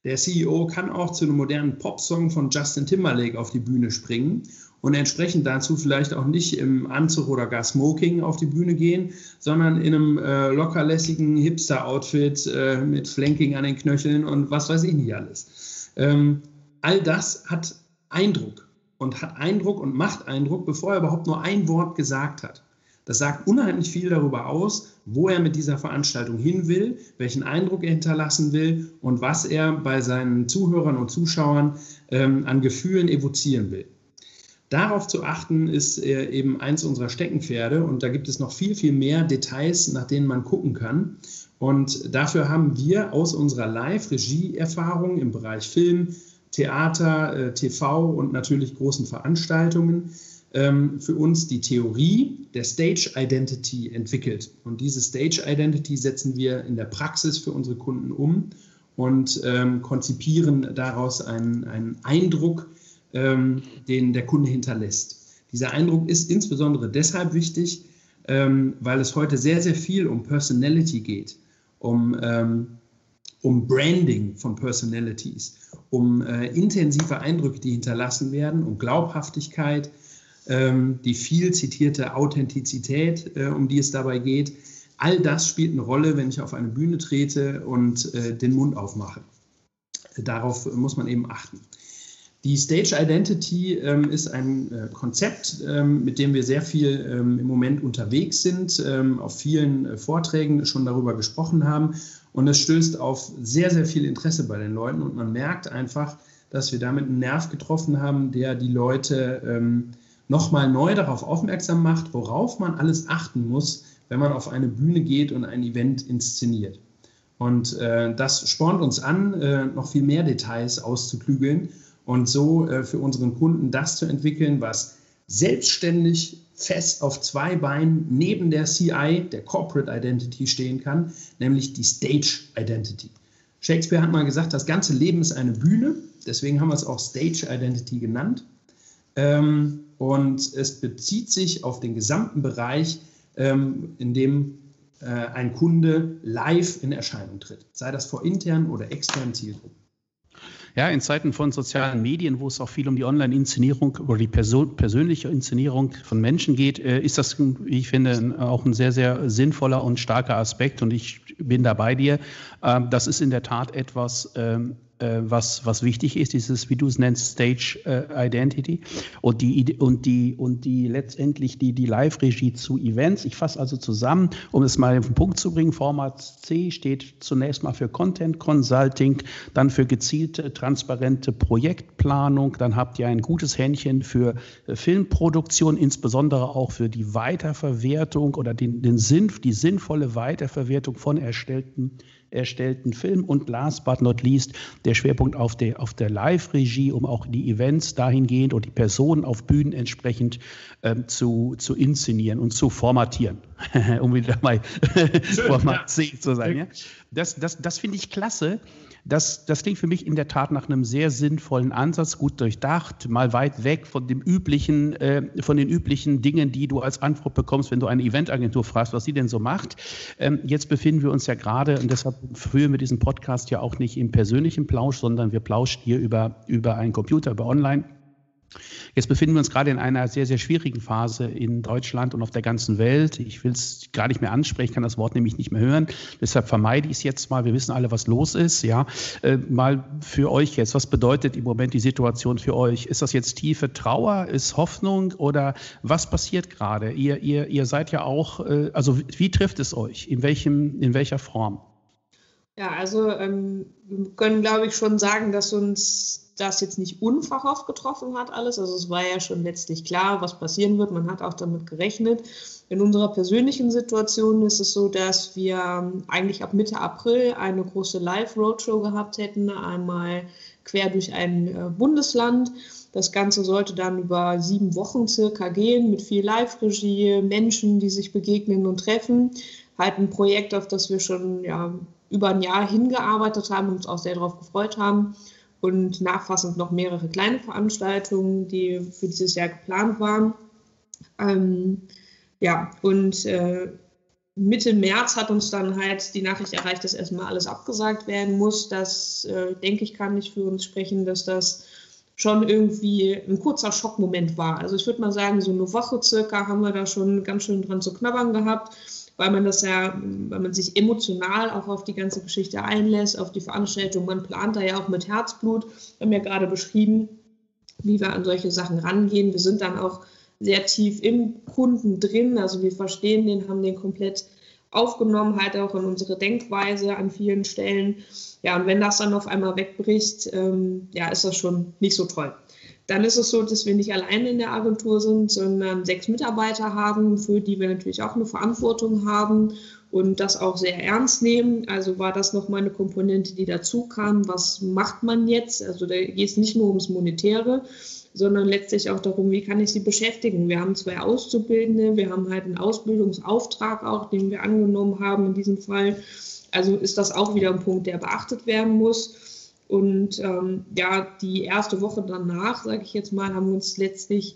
Speaker 3: Der CEO kann auch zu einem modernen Popsong von Justin Timberlake auf die Bühne springen und entsprechend dazu vielleicht auch nicht im Anzug oder gar Smoking auf die Bühne gehen, sondern in einem äh, lockerlässigen Hipster-Outfit äh, mit Flanking an den Knöcheln und was weiß ich nicht alles. Ähm, all das hat Eindruck und hat Eindruck und macht Eindruck, bevor er überhaupt nur ein Wort gesagt hat. Das sagt unheimlich viel darüber aus, wo er mit dieser Veranstaltung hin will, welchen Eindruck er hinterlassen will und was er bei seinen Zuhörern und Zuschauern ähm, an Gefühlen evozieren will. Darauf zu achten ist äh, eben eins unserer Steckenpferde und da gibt es noch viel, viel mehr Details, nach denen man gucken kann. Und dafür haben wir aus unserer Live-Regie-Erfahrung im Bereich Film, Theater, äh, TV und natürlich großen Veranstaltungen ähm, für uns die Theorie der Stage Identity entwickelt. Und diese Stage Identity setzen wir in der Praxis für unsere Kunden um und ähm, konzipieren daraus einen, einen Eindruck, ähm, den der Kunde hinterlässt. Dieser Eindruck ist insbesondere deshalb wichtig, ähm, weil es heute sehr, sehr viel um Personality geht, um, ähm, um Branding von Personalities, um äh, intensive Eindrücke, die hinterlassen werden, um Glaubhaftigkeit, die viel zitierte Authentizität, äh, um die es dabei geht. All das spielt eine Rolle, wenn ich auf eine Bühne trete und äh, den Mund aufmache. Darauf muss man eben achten. Die Stage Identity ähm, ist ein äh, Konzept, ähm, mit dem wir sehr viel ähm, im Moment unterwegs sind, ähm, auf vielen äh, Vorträgen schon darüber gesprochen haben. Und es stößt auf sehr, sehr viel Interesse bei den Leuten. Und man merkt einfach, dass wir damit einen Nerv getroffen haben, der die Leute ähm, nochmal neu darauf aufmerksam macht, worauf man alles achten muss, wenn man auf eine Bühne geht und ein Event inszeniert. Und äh, das spornt uns an, äh, noch viel mehr Details auszuklügeln und so äh, für unseren Kunden das zu entwickeln, was selbstständig fest auf zwei Beinen neben der CI, der Corporate Identity, stehen kann, nämlich die Stage Identity. Shakespeare hat mal gesagt, das ganze Leben ist eine Bühne, deswegen haben wir es auch Stage Identity genannt. Ähm, und es bezieht sich auf den gesamten Bereich, ähm, in dem äh, ein Kunde live in Erscheinung tritt, sei das vor internen oder externen Zielgruppen.
Speaker 1: Ja, in Zeiten von sozialen Medien, wo es auch viel um die Online-Inszenierung oder die Person, persönliche Inszenierung von Menschen geht, äh, ist das, wie ich finde, auch ein sehr, sehr sinnvoller und starker Aspekt. Und ich bin da bei dir. Ähm, das ist in der Tat etwas, ähm, äh, was, was wichtig ist, dieses, wie du es nennst, Stage äh, Identity und die, und die, und die letztendlich die, die Live-Regie zu Events. Ich fasse also zusammen, um es mal auf den Punkt zu bringen. Format C steht zunächst mal für Content Consulting, dann für gezielte, transparente Projektplanung. Dann habt ihr ein gutes Händchen für äh, Filmproduktion, insbesondere auch für die Weiterverwertung oder den, den Sinn, die sinnvolle Weiterverwertung von erstellten erstellten Film. Und last but not least der Schwerpunkt auf der, auf der Live-Regie, um auch die Events dahingehend und die Personen auf Bühnen entsprechend ähm, zu, zu inszenieren und zu formatieren, <laughs> um wieder mal <laughs> Format C zu sein. Ja? Das, das, das finde ich klasse. Das, das klingt für mich in der Tat nach einem sehr sinnvollen Ansatz, gut durchdacht, mal weit weg von dem üblichen, äh, von den üblichen Dingen, die du als Antwort bekommst, wenn du eine Eventagentur fragst, was sie denn so macht. Ähm, jetzt befinden wir uns ja gerade, und deshalb führen wir diesen Podcast ja auch nicht im persönlichen Plausch, sondern wir plauschen hier über, über einen Computer, über online. Jetzt befinden wir uns gerade in einer sehr, sehr schwierigen Phase in Deutschland und auf der ganzen Welt. Ich will es gar nicht mehr ansprechen, kann das Wort nämlich nicht mehr hören. Deshalb vermeide ich es jetzt mal. Wir wissen alle, was los ist. Ja, äh, mal für euch jetzt. Was bedeutet im Moment die Situation für euch? Ist das jetzt tiefe Trauer? Ist Hoffnung? Oder was passiert gerade? Ihr, ihr, ihr seid ja auch, äh, also wie trifft es euch? In welchem, in welcher Form?
Speaker 2: Ja, also ähm, wir können, glaube ich, schon sagen, dass uns das jetzt nicht unverhofft getroffen hat, alles. Also es war ja schon letztlich klar, was passieren wird. Man hat auch damit gerechnet. In unserer persönlichen Situation ist es so, dass wir ähm, eigentlich ab Mitte April eine große Live-Roadshow gehabt hätten, einmal quer durch ein äh, Bundesland. Das Ganze sollte dann über sieben Wochen circa gehen, mit viel Live-Regie, Menschen, die sich begegnen und treffen. Halt ein Projekt, auf das wir schon ja, über ein Jahr hingearbeitet haben und uns auch sehr darauf gefreut haben und nachfassend noch mehrere kleine Veranstaltungen, die für dieses Jahr geplant waren. Ähm, ja, und äh, Mitte März hat uns dann halt die Nachricht erreicht, dass erstmal alles abgesagt werden muss. Das, äh, denke ich, kann nicht für uns sprechen, dass das schon irgendwie ein kurzer Schockmoment war. Also ich würde mal sagen, so eine Woche circa haben wir da schon ganz schön dran zu knabbern gehabt weil man das ja, weil man sich emotional auch auf die ganze Geschichte einlässt, auf die Veranstaltung. Man plant da ja auch mit Herzblut. Wir haben ja gerade beschrieben, wie wir an solche Sachen rangehen. Wir sind dann auch sehr tief im Kunden drin. Also wir verstehen den, haben den komplett aufgenommen, halt auch in unsere Denkweise an vielen Stellen. Ja, und wenn das dann auf einmal wegbricht, ähm, ja, ist das schon nicht so toll. Dann ist es so, dass wir nicht alleine in der Agentur sind, sondern sechs Mitarbeiter haben, für die wir natürlich auch eine Verantwortung haben und das auch sehr ernst nehmen. Also war das nochmal eine Komponente, die dazu kam. Was macht man jetzt? Also da geht es nicht nur ums Monetäre, sondern letztlich auch darum, wie kann ich sie beschäftigen. Wir haben zwei Auszubildende, wir haben halt einen Ausbildungsauftrag auch, den wir angenommen haben in diesem Fall. Also ist das auch wieder ein Punkt, der beachtet werden muss. Und ähm, ja, die erste Woche danach, sage ich jetzt mal, haben wir uns letztlich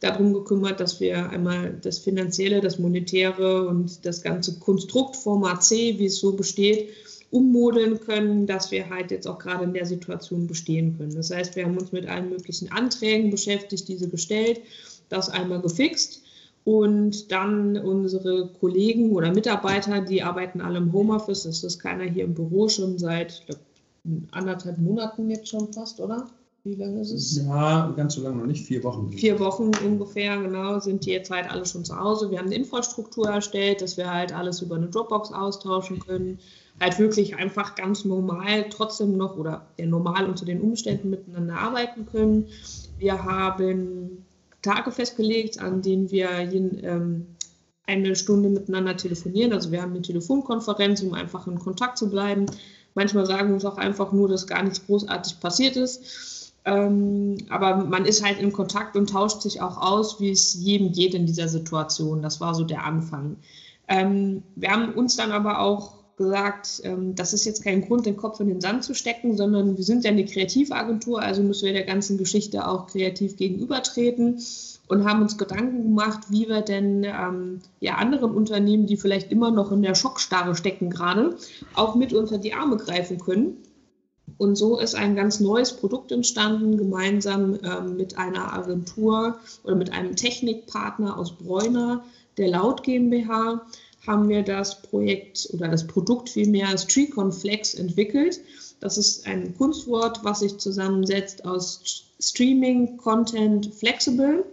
Speaker 2: darum gekümmert, dass wir einmal das Finanzielle, das Monetäre und das ganze Konstrukt Format C, wie es so besteht, ummodeln können, dass wir halt jetzt auch gerade in der Situation bestehen können. Das heißt, wir haben uns mit allen möglichen Anträgen beschäftigt, diese gestellt, das einmal gefixt und dann unsere Kollegen oder Mitarbeiter, die arbeiten alle im Homeoffice, es ist keiner hier im Büro schon seit, ich glaube, anderthalb Monaten jetzt schon fast, oder?
Speaker 3: Wie lange ist es? Ja, ganz so lange noch nicht, vier Wochen.
Speaker 2: Vier Wochen ungefähr, genau, sind die jetzt halt alle schon zu Hause. Wir haben eine Infrastruktur erstellt, dass wir halt alles über eine Dropbox austauschen können. Halt wirklich einfach ganz normal trotzdem noch oder ja, normal unter den Umständen miteinander arbeiten können. Wir haben Tage festgelegt, an denen wir ähm, eine Stunde miteinander telefonieren. Also wir haben eine Telefonkonferenz, um einfach in Kontakt zu bleiben. Manchmal sagen wir uns auch einfach nur, dass gar nichts großartig passiert ist. Ähm, aber man ist halt in Kontakt und tauscht sich auch aus, wie es jedem geht in dieser Situation. Das war so der Anfang. Ähm, wir haben uns dann aber auch gesagt, ähm, das ist jetzt kein Grund, den Kopf in den Sand zu stecken, sondern wir sind ja eine Kreativagentur, also müssen wir der ganzen Geschichte auch kreativ gegenübertreten und haben uns Gedanken gemacht, wie wir denn ähm, ja anderen Unternehmen, die vielleicht immer noch in der Schockstarre stecken gerade, auch mit unter die Arme greifen können. Und so ist ein ganz neues Produkt entstanden, gemeinsam ähm, mit einer Agentur oder mit einem Technikpartner aus Bräuner, der Laut GmbH haben wir das Projekt oder das Produkt vielmehr StreeCon Flex entwickelt. Das ist ein Kunstwort, was sich zusammensetzt aus Streaming, Content, Flexible.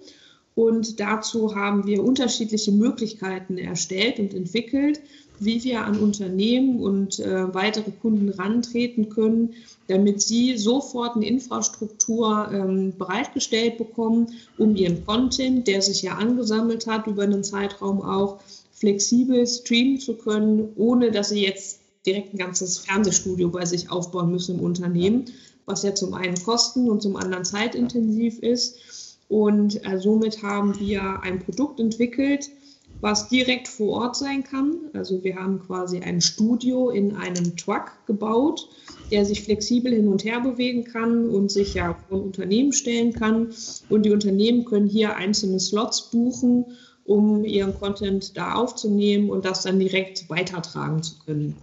Speaker 2: Und dazu haben wir unterschiedliche Möglichkeiten erstellt und entwickelt, wie wir an Unternehmen und äh, weitere Kunden rantreten können, damit sie sofort eine Infrastruktur ähm, bereitgestellt bekommen, um ihren Content, der sich ja angesammelt hat über einen Zeitraum auch, flexibel streamen zu können, ohne dass sie jetzt direkt ein ganzes Fernsehstudio bei sich aufbauen müssen im Unternehmen, was ja zum einen kosten und zum anderen zeitintensiv ist. Und äh, somit haben wir ein Produkt entwickelt, was direkt vor Ort sein kann. Also wir haben quasi ein Studio in einem Truck gebaut, der sich flexibel hin und her bewegen kann und sich ja von Unternehmen stellen kann. Und die Unternehmen können hier einzelne Slots buchen um ihren Content da aufzunehmen und das dann direkt weitertragen zu können.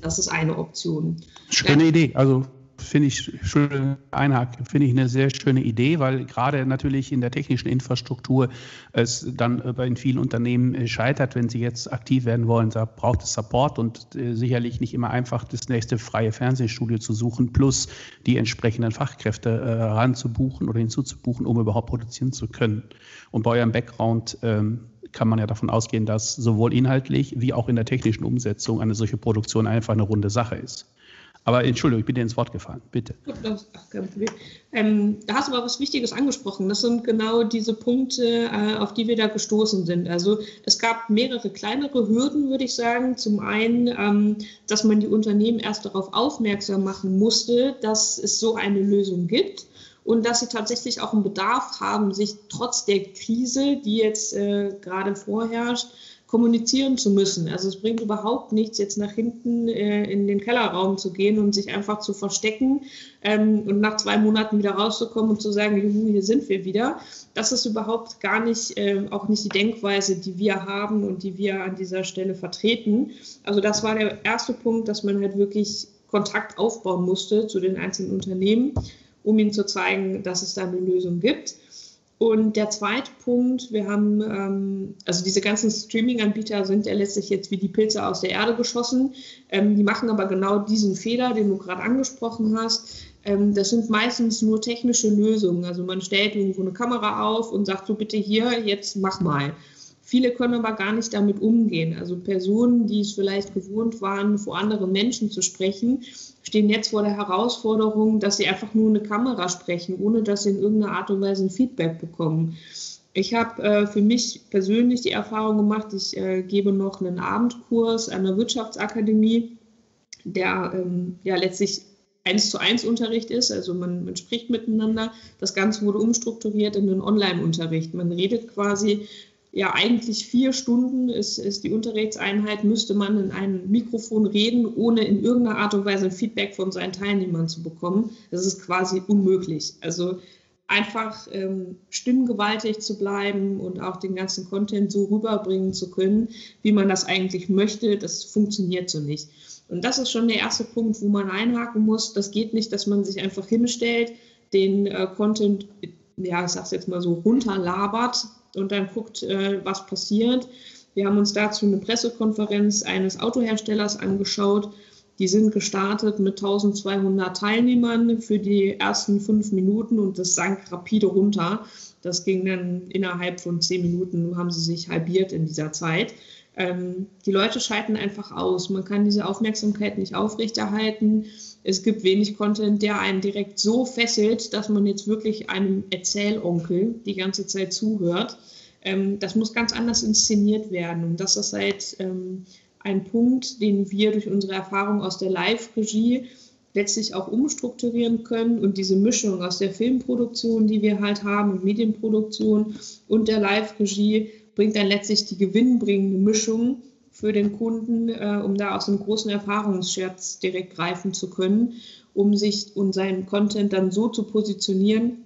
Speaker 2: Das ist eine Option.
Speaker 1: Schöne Idee. Also finde ich schön einhaken, finde ich eine sehr schöne Idee, weil gerade natürlich in der technischen Infrastruktur es dann bei vielen Unternehmen äh, scheitert, wenn sie jetzt aktiv werden wollen. Da braucht es Support und äh, sicherlich nicht immer einfach das nächste freie Fernsehstudio zu suchen, plus die entsprechenden Fachkräfte äh, ranzubuchen oder hinzuzubuchen, um überhaupt produzieren zu können. Und bei eurem Background ähm, kann man ja davon ausgehen, dass sowohl inhaltlich wie auch in der technischen Umsetzung eine solche Produktion einfach eine runde Sache ist. Aber Entschuldigung, ich bin dir ins Wort gefallen. Bitte.
Speaker 2: Ähm, da hast du aber was Wichtiges angesprochen. Das sind genau diese Punkte, äh, auf die wir da gestoßen sind. Also es gab mehrere kleinere Hürden, würde ich sagen. Zum einen, ähm, dass man die Unternehmen erst darauf aufmerksam machen musste, dass es so eine Lösung gibt und dass sie tatsächlich auch einen Bedarf haben, sich trotz der Krise, die jetzt äh, gerade vorherrscht, kommunizieren zu müssen. Also es bringt überhaupt nichts, jetzt nach hinten äh, in den Kellerraum zu gehen und sich einfach zu verstecken ähm, und nach zwei Monaten wieder rauszukommen und zu sagen, juhu, hier sind wir wieder. Das ist überhaupt gar nicht, äh, auch nicht die Denkweise, die wir haben und die wir an dieser Stelle vertreten. Also das war der erste Punkt, dass man halt wirklich Kontakt aufbauen musste zu den einzelnen Unternehmen, um ihnen zu zeigen, dass es da eine Lösung gibt. Und der zweite Punkt, wir haben, ähm, also diese ganzen Streaming-Anbieter sind ja letztlich jetzt wie die Pilze aus der Erde geschossen. Ähm, die machen aber genau diesen Fehler, den du gerade angesprochen hast. Ähm, das sind meistens nur technische Lösungen. Also man stellt irgendwo eine Kamera auf und sagt so bitte hier, jetzt mach mal. Viele können aber gar nicht damit umgehen. Also Personen, die es vielleicht gewohnt waren, vor anderen Menschen zu sprechen, stehen jetzt vor der Herausforderung, dass sie einfach nur eine Kamera sprechen, ohne dass sie in irgendeiner Art und Weise ein Feedback bekommen. Ich habe äh, für mich persönlich die Erfahrung gemacht, ich äh, gebe noch einen Abendkurs an der Wirtschaftsakademie, der ähm, ja letztlich eins zu eins Unterricht ist, also man, man spricht miteinander. Das Ganze wurde umstrukturiert in einen Online-Unterricht. Man redet quasi ja eigentlich vier Stunden ist, ist die Unterrichtseinheit, müsste man in ein Mikrofon reden, ohne in irgendeiner Art und Weise ein Feedback von seinen Teilnehmern zu bekommen. Das ist quasi unmöglich. Also einfach ähm, stimmgewaltig zu bleiben und auch den ganzen Content so rüberbringen zu können, wie man das eigentlich möchte, das funktioniert so nicht. Und das ist schon der erste Punkt, wo man einhaken muss. Das geht nicht, dass man sich einfach hinstellt, den äh, Content, ja, ich sag's jetzt mal so, runterlabert, und dann guckt, äh, was passiert. Wir haben uns dazu eine Pressekonferenz eines Autoherstellers angeschaut. Die sind gestartet mit 1200 Teilnehmern für die ersten fünf Minuten und das sank rapide runter. Das ging dann innerhalb von zehn Minuten, haben sie sich halbiert in dieser Zeit. Ähm, die Leute schalten einfach aus. Man kann diese Aufmerksamkeit nicht aufrechterhalten. Es gibt wenig Content, der einen direkt so fesselt, dass man jetzt wirklich einem Erzählonkel die ganze Zeit zuhört. ähm, das muss ganz anders inszeniert werden. Und das ist halt ähm, ein Punkt, den wir durch unsere Erfahrung aus der Live-Regie letztlich auch umstrukturieren können und diese Mischung aus der Filmproduktion, die wir halt haben und Medienproduktion und der Live-Regie bringt dann letztlich die gewinnbringende Mischung für den Kunden, äh, um da aus einem großen Erfahrungsschatz direkt greifen zu können, um sich und seinen Content dann so zu positionieren,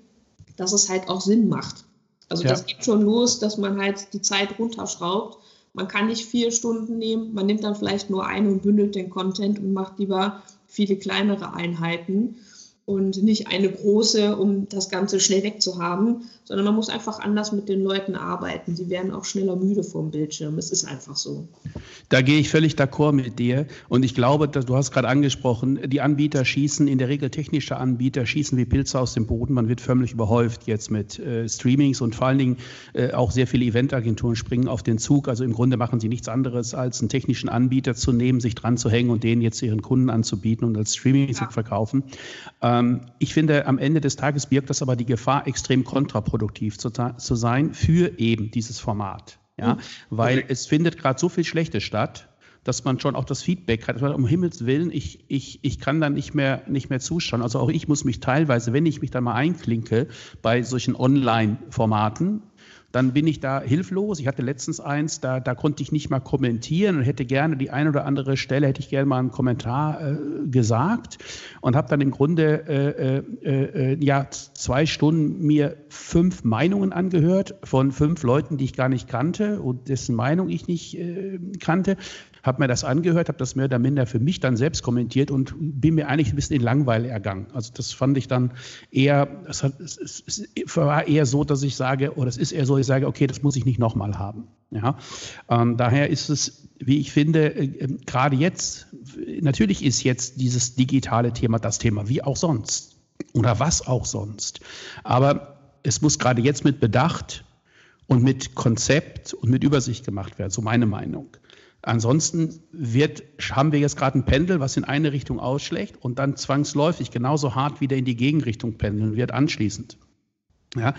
Speaker 2: dass es halt auch Sinn macht. Also ja. das geht schon los, dass man halt die Zeit runterschraubt. Man kann nicht vier Stunden nehmen, man nimmt dann vielleicht nur eine und bündelt den Content und macht lieber viele kleinere Einheiten und nicht eine große, um das Ganze schnell wegzuhaben, sondern man muss einfach anders mit den Leuten arbeiten. Sie werden auch schneller müde vom Bildschirm. Es ist einfach so.
Speaker 1: Da gehe ich völlig d'accord mit dir. Und ich glaube, dass, du hast gerade angesprochen, die Anbieter schießen, in der Regel technische Anbieter schießen wie Pilze aus dem Boden. Man wird förmlich überhäuft jetzt mit äh, Streamings und vor allen Dingen äh, auch sehr viele Eventagenturen springen auf den Zug. Also im Grunde machen sie nichts anderes, als einen technischen Anbieter zu nehmen, sich dran zu hängen und den jetzt ihren Kunden anzubieten und als Streaming ja. zu verkaufen. Ähm, ich finde, am Ende des Tages birgt das aber die Gefahr, extrem kontraproduktiv zu, zu sein für eben dieses Format. Ja, mhm. weil okay. es findet gerade so viel Schlechtes statt, dass man schon auch das Feedback hat. Um Himmels Willen, ich, ich, ich kann da nicht mehr, nicht mehr zuschauen. Also auch ich muss mich teilweise, wenn ich mich da mal einklinke bei solchen Online-Formaten, dann bin ich da hilflos. Ich hatte letztens eins, da, da konnte ich nicht mal kommentieren und hätte gerne die eine oder andere Stelle, hätte ich gerne mal einen Kommentar äh, gesagt und habe dann im Grunde äh, äh, äh, ja, zwei Stunden mir fünf Meinungen angehört von fünf Leuten, die ich gar nicht kannte und dessen Meinung ich nicht äh, kannte habe mir das angehört, habe das mehr oder minder für mich dann selbst kommentiert und bin mir eigentlich ein bisschen in Langweil ergangen. Also das fand ich dann eher, es, hat, es, es war eher so, dass ich sage, oder es ist eher so, ich sage, okay, das muss ich nicht nochmal haben. Ja, ähm, daher ist es, wie ich finde, äh, äh, gerade jetzt, natürlich ist jetzt dieses digitale Thema das Thema, wie auch sonst oder was auch sonst. Aber es muss gerade jetzt mit Bedacht und mit Konzept und mit Übersicht gemacht werden, so meine Meinung. Ansonsten wird, haben wir jetzt gerade ein Pendel, was in eine Richtung ausschlägt und dann zwangsläufig genauso hart wieder in die Gegenrichtung pendeln wird anschließend. Ja,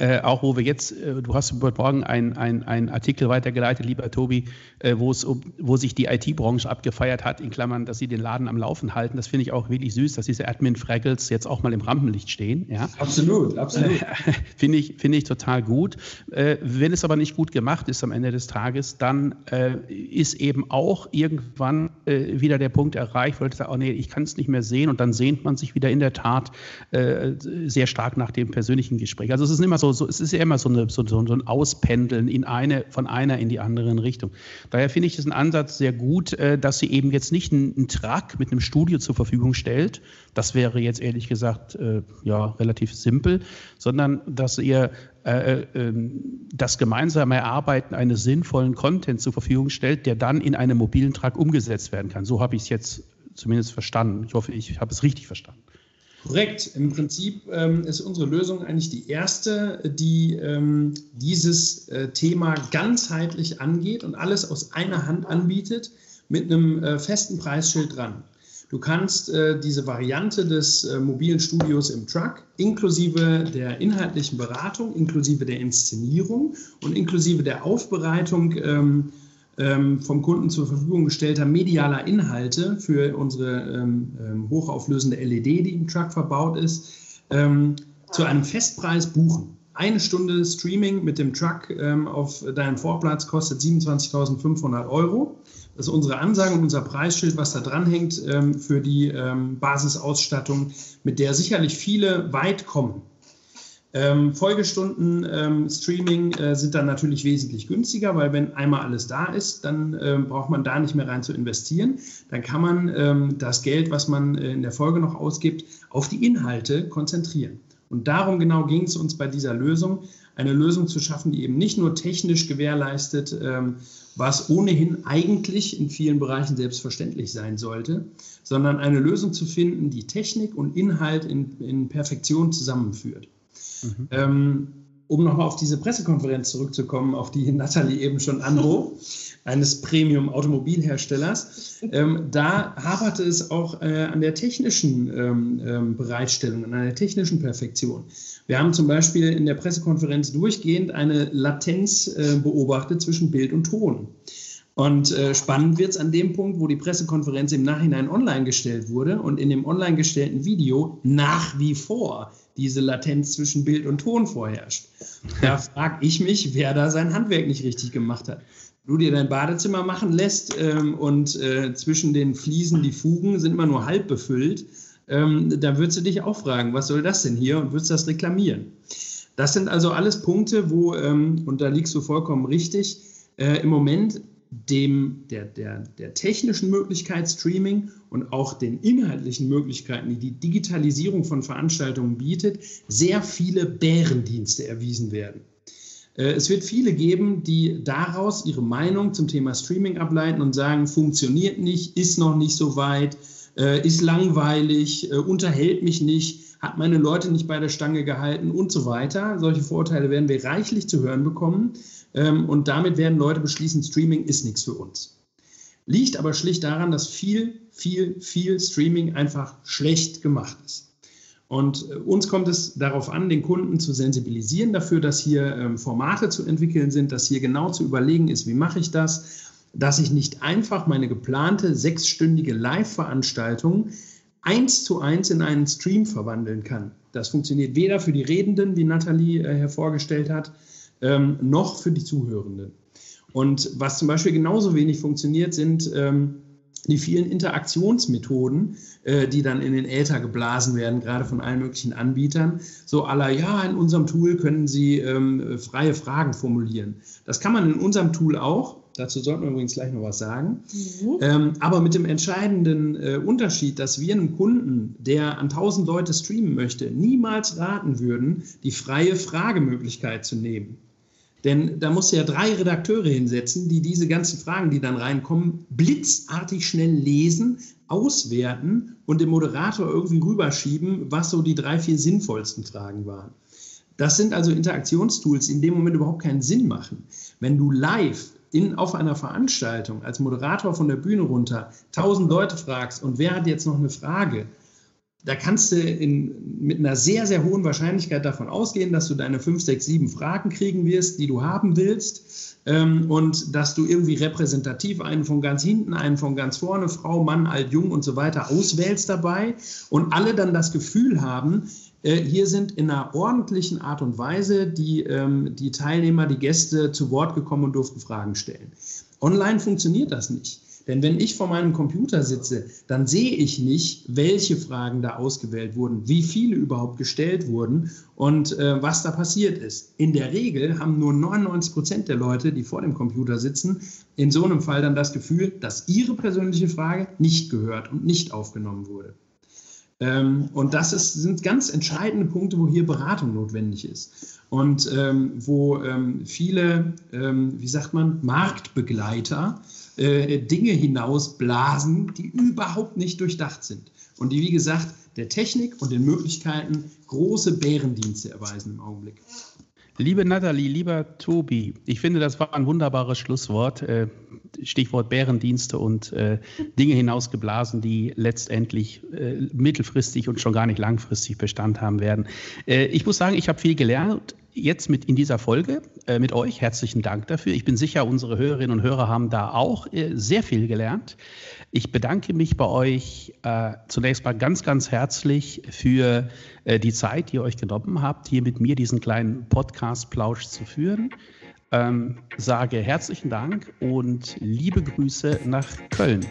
Speaker 1: äh, auch wo wir jetzt, äh, du hast heute Morgen einen ein Artikel weitergeleitet, lieber Tobi, äh, wo es um, wo sich die IT-Branche abgefeiert hat, in Klammern, dass sie den Laden am Laufen halten. Das finde ich auch wirklich süß, dass diese Admin-Fraggles jetzt auch mal im Rampenlicht stehen. Ja?
Speaker 3: Absolut, absolut. <laughs>
Speaker 1: finde ich, finde ich total gut. Äh, wenn es aber nicht gut gemacht ist am Ende des Tages, dann äh, ist eben auch irgendwann äh, wieder der Punkt erreicht, wo ich sage, oh nee, ich kann es nicht mehr sehen und dann sehnt man sich wieder in der Tat sehr stark nach dem persönlichen Gespräch. Also es ist immer so, so, es ist ja immer so, eine, so, so ein Auspendeln in eine, von einer in die andere Richtung. Daher finde ich diesen Ansatz sehr gut, äh, dass sie eben jetzt nicht einen, einen Truck mit einem Studio zur Verfügung stellt. Das wäre jetzt ehrlich gesagt äh, ja relativ simpel, sondern dass ihr äh, äh, das gemeinsame Erarbeiten eines sinnvollen Content zur Verfügung stellt, der dann in einem mobilen Truck umgesetzt werden kann. So habe ich es jetzt zumindest verstanden. Ich hoffe, ich habe es richtig verstanden.
Speaker 3: Korrekt. Im Prinzip ähm, ist unsere Lösung eigentlich die erste, die ähm, dieses äh, Thema ganzheitlich angeht und alles aus einer Hand anbietet mit einem äh, festen Preisschild dran. Du kannst äh, diese Variante des äh, mobilen Studios im Truck inklusive der inhaltlichen Beratung, inklusive der Inszenierung und inklusive der Aufbereitung ähm, vom Kunden zur Verfügung gestellter medialer Inhalte für unsere ähm, ähm hochauflösende LED, die im Truck verbaut ist, ähm, zu einem Festpreis buchen. Eine Stunde Streaming mit dem Truck ähm, auf deinem Vorplatz kostet 27.500 Euro. Das ist unsere Ansage und unser Preisschild, was da dranhängt ähm, für die Basisausstattung, mit der sicherlich viele weit kommen. Ähm, Folgestunden ähm, Streaming äh, sind dann natürlich wesentlich günstiger, weil wenn einmal alles da ist, dann ähm, braucht man da nicht mehr rein zu investieren. Dann kann man ähm, das Geld, was man äh, in der Folge noch ausgibt, auf die Inhalte konzentrieren. Und darum genau ging es uns bei dieser Lösung, eine Lösung zu schaffen, die eben nicht nur technisch gewährleistet, ähm, was ohnehin eigentlich in vielen Bereichen selbstverständlich sein sollte, sondern eine Lösung zu finden, die Technik und Inhalt in, in Perfektion zusammenführt. Mhm. Ähm, um nochmal auf diese Pressekonferenz zurückzukommen, auf die Nathalie eben schon anhob, <laughs> eines Premium-Automobilherstellers, ähm, da haperte es auch äh, an der technischen ähm, ähm, Bereitstellung, an der technischen Perfektion. Wir haben zum Beispiel in der Pressekonferenz durchgehend eine Latenz äh, beobachtet zwischen Bild und Ton. Und äh, spannend wird es an dem Punkt, wo die Pressekonferenz im Nachhinein online gestellt wurde und in dem online gestellten Video nach wie vor diese Latenz zwischen Bild und Ton vorherrscht. Da <laughs> frage ich mich, wer da sein Handwerk nicht richtig gemacht hat. Du dir dein Badezimmer machen lässt ähm, und äh, zwischen den Fliesen die Fugen sind immer nur halb befüllt, ähm, da würdest du dich auch fragen, was soll das denn hier und würdest das reklamieren. Das sind also alles Punkte, wo, ähm, und da liegst du vollkommen richtig, äh, im Moment dem, der, der, der technischen Möglichkeit Streaming und auch den inhaltlichen Möglichkeiten, die die Digitalisierung von Veranstaltungen bietet, sehr viele Bärendienste erwiesen werden. Äh, es wird viele geben, die daraus ihre Meinung zum Thema Streaming ableiten und sagen, funktioniert nicht, ist noch nicht so weit, äh, ist langweilig, äh, unterhält mich nicht, hat meine Leute nicht bei der Stange gehalten und so weiter. Solche Vorurteile werden wir reichlich zu hören bekommen. Ähm, und damit werden Leute beschließen, Streaming ist nichts für uns. Liegt aber schlicht daran, dass viel, viel, viel Streaming einfach schlecht gemacht ist. Und äh, uns kommt es darauf an, den Kunden zu sensibilisieren dafür, dass hier ähm, Formate zu entwickeln sind, dass hier genau zu überlegen ist, wie mache ich das, dass ich nicht einfach meine geplante sechsstündige Live-Veranstaltung eins zu eins in einen Stream verwandeln kann. Das funktioniert weder für die Redenden, wie Nathalie äh, hervorgestellt hat, ähm, noch für die Zuhörenden. Und was zum Beispiel genauso wenig funktioniert, sind ähm, die vielen Interaktionsmethoden, äh, die dann in den Äther geblasen werden, gerade von allen möglichen Anbietern. So aller, ja, in unserem Tool können Sie ähm, freie Fragen formulieren. Das kann man in unserem Tool auch. Dazu sollten wir übrigens gleich noch was sagen. Mhm. Ähm, aber mit dem entscheidenden äh, Unterschied, dass wir einem Kunden, der an 1000 Leute streamen möchte, niemals raten würden, die freie Fragemöglichkeit zu nehmen. Denn da musst du ja drei Redakteure hinsetzen, die diese ganzen Fragen, die dann reinkommen, blitzartig schnell lesen, auswerten und dem Moderator irgendwie rüberschieben, was so die drei, vier sinnvollsten Fragen waren. Das sind also Interaktionstools, die in dem Moment überhaupt keinen Sinn machen. Wenn du live in, auf einer Veranstaltung als Moderator von der Bühne runter tausend Leute fragst und wer hat jetzt noch eine Frage, da kannst du in, mit einer sehr, sehr hohen Wahrscheinlichkeit davon ausgehen, dass du deine fünf, sechs, sieben Fragen kriegen wirst, die du haben willst. Ähm, und dass du irgendwie repräsentativ einen von ganz hinten, einen von ganz vorne, Frau, Mann, alt, jung und so weiter auswählst dabei. Und alle dann das Gefühl haben, äh, hier sind in einer ordentlichen Art und Weise die, ähm, die Teilnehmer, die Gäste zu Wort gekommen und durften Fragen stellen. Online funktioniert das nicht. Denn wenn ich vor meinem Computer sitze, dann sehe ich nicht, welche Fragen da ausgewählt wurden, wie viele überhaupt gestellt wurden und äh, was da passiert ist. In der Regel haben nur 99 Prozent der Leute, die vor dem Computer sitzen, in so einem Fall dann das Gefühl, dass ihre persönliche Frage nicht gehört und nicht aufgenommen wurde. Ähm, und das ist, sind ganz entscheidende Punkte, wo hier Beratung notwendig ist. Und ähm, wo ähm, viele, ähm, wie sagt man, Marktbegleiter äh, Dinge hinausblasen, die überhaupt nicht durchdacht sind. Und die, wie gesagt, der Technik und den Möglichkeiten große Bärendienste erweisen im Augenblick.
Speaker 1: Liebe Nathalie, lieber Tobi, ich finde, das war ein wunderbares Schlusswort. Äh, Stichwort Bärendienste und äh, Dinge hinausgeblasen, die letztendlich mittelfristig und schon gar nicht langfristig Bestand haben werden. Ich muss sagen, ich habe viel gelernt jetzt mit in dieser Folge mit euch. Herzlichen Dank dafür. Ich bin sicher, unsere Hörerinnen und Hörer haben da auch sehr viel gelernt. Ich bedanke mich bei euch äh, zunächst mal ganz, ganz herzlich für äh, die Zeit, die ihr euch genommen habt, hier mit mir diesen kleinen Podcast-Plausch zu führen. Ähm, sage herzlichen Dank und liebe Grüße nach Köln.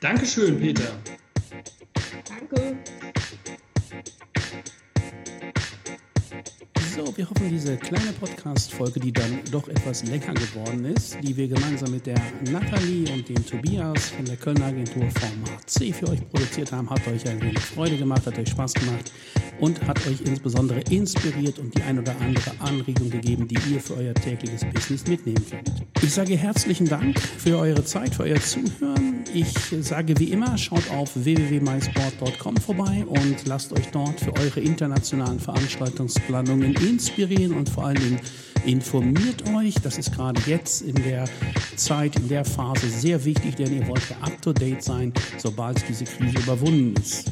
Speaker 3: Dankeschön, Peter.
Speaker 2: Danke.
Speaker 1: So, wir hoffen, diese kleine Podcast-Folge, die dann doch etwas länger geworden ist, die wir gemeinsam mit der Nathalie und dem Tobias von der Kölner Agentur Format C für euch produziert haben, hat euch ein wenig Freude gemacht, hat euch Spaß gemacht und hat euch insbesondere inspiriert und die ein oder andere Anregung gegeben, die ihr für euer tägliches Business mitnehmen könnt. Ich sage herzlichen Dank für eure Zeit, für euer Zuhören ich sage wie immer, schaut auf www.mysport.com vorbei und lasst euch dort für eure internationalen Veranstaltungsplanungen inspirieren und vor allen Dingen informiert euch. Das ist gerade jetzt in der Zeit, in der Phase sehr wichtig, denn ihr wollt ja up-to-date sein, sobald diese Krise überwunden ist.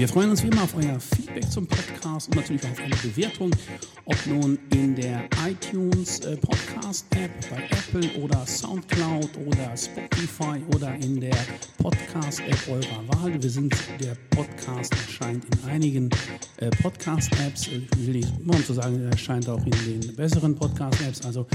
Speaker 1: Wir freuen uns wie immer auf euer Feedback zum Podcast und natürlich auch auf eine Bewertung, ob nun in der iTunes äh, Podcast App, bei Apple oder Soundcloud oder Spotify oder in der Podcast App eurer Wahl. Wir sind, der Podcast erscheint in einigen äh, Podcast Apps. Ich will nicht immer zu sagen, er erscheint auch in den besseren Podcast Apps. Also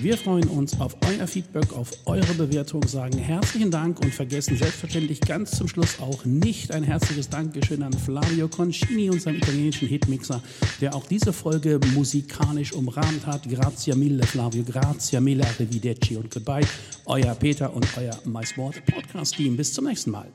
Speaker 1: wir freuen uns auf euer Feedback, auf eure Bewertung, sagen herzlichen Dank und vergessen selbstverständlich ganz zum Schluss auch nicht ein herzliches Dankeschön an Flavio Concini, unseren italienischen Hitmixer, der auch diese Folge musikalisch umrahmt hat. Grazie mille, Flavio, grazie mille, arrivederci und goodbye. Euer Peter und euer MySport Podcast Team. Bis zum nächsten Mal.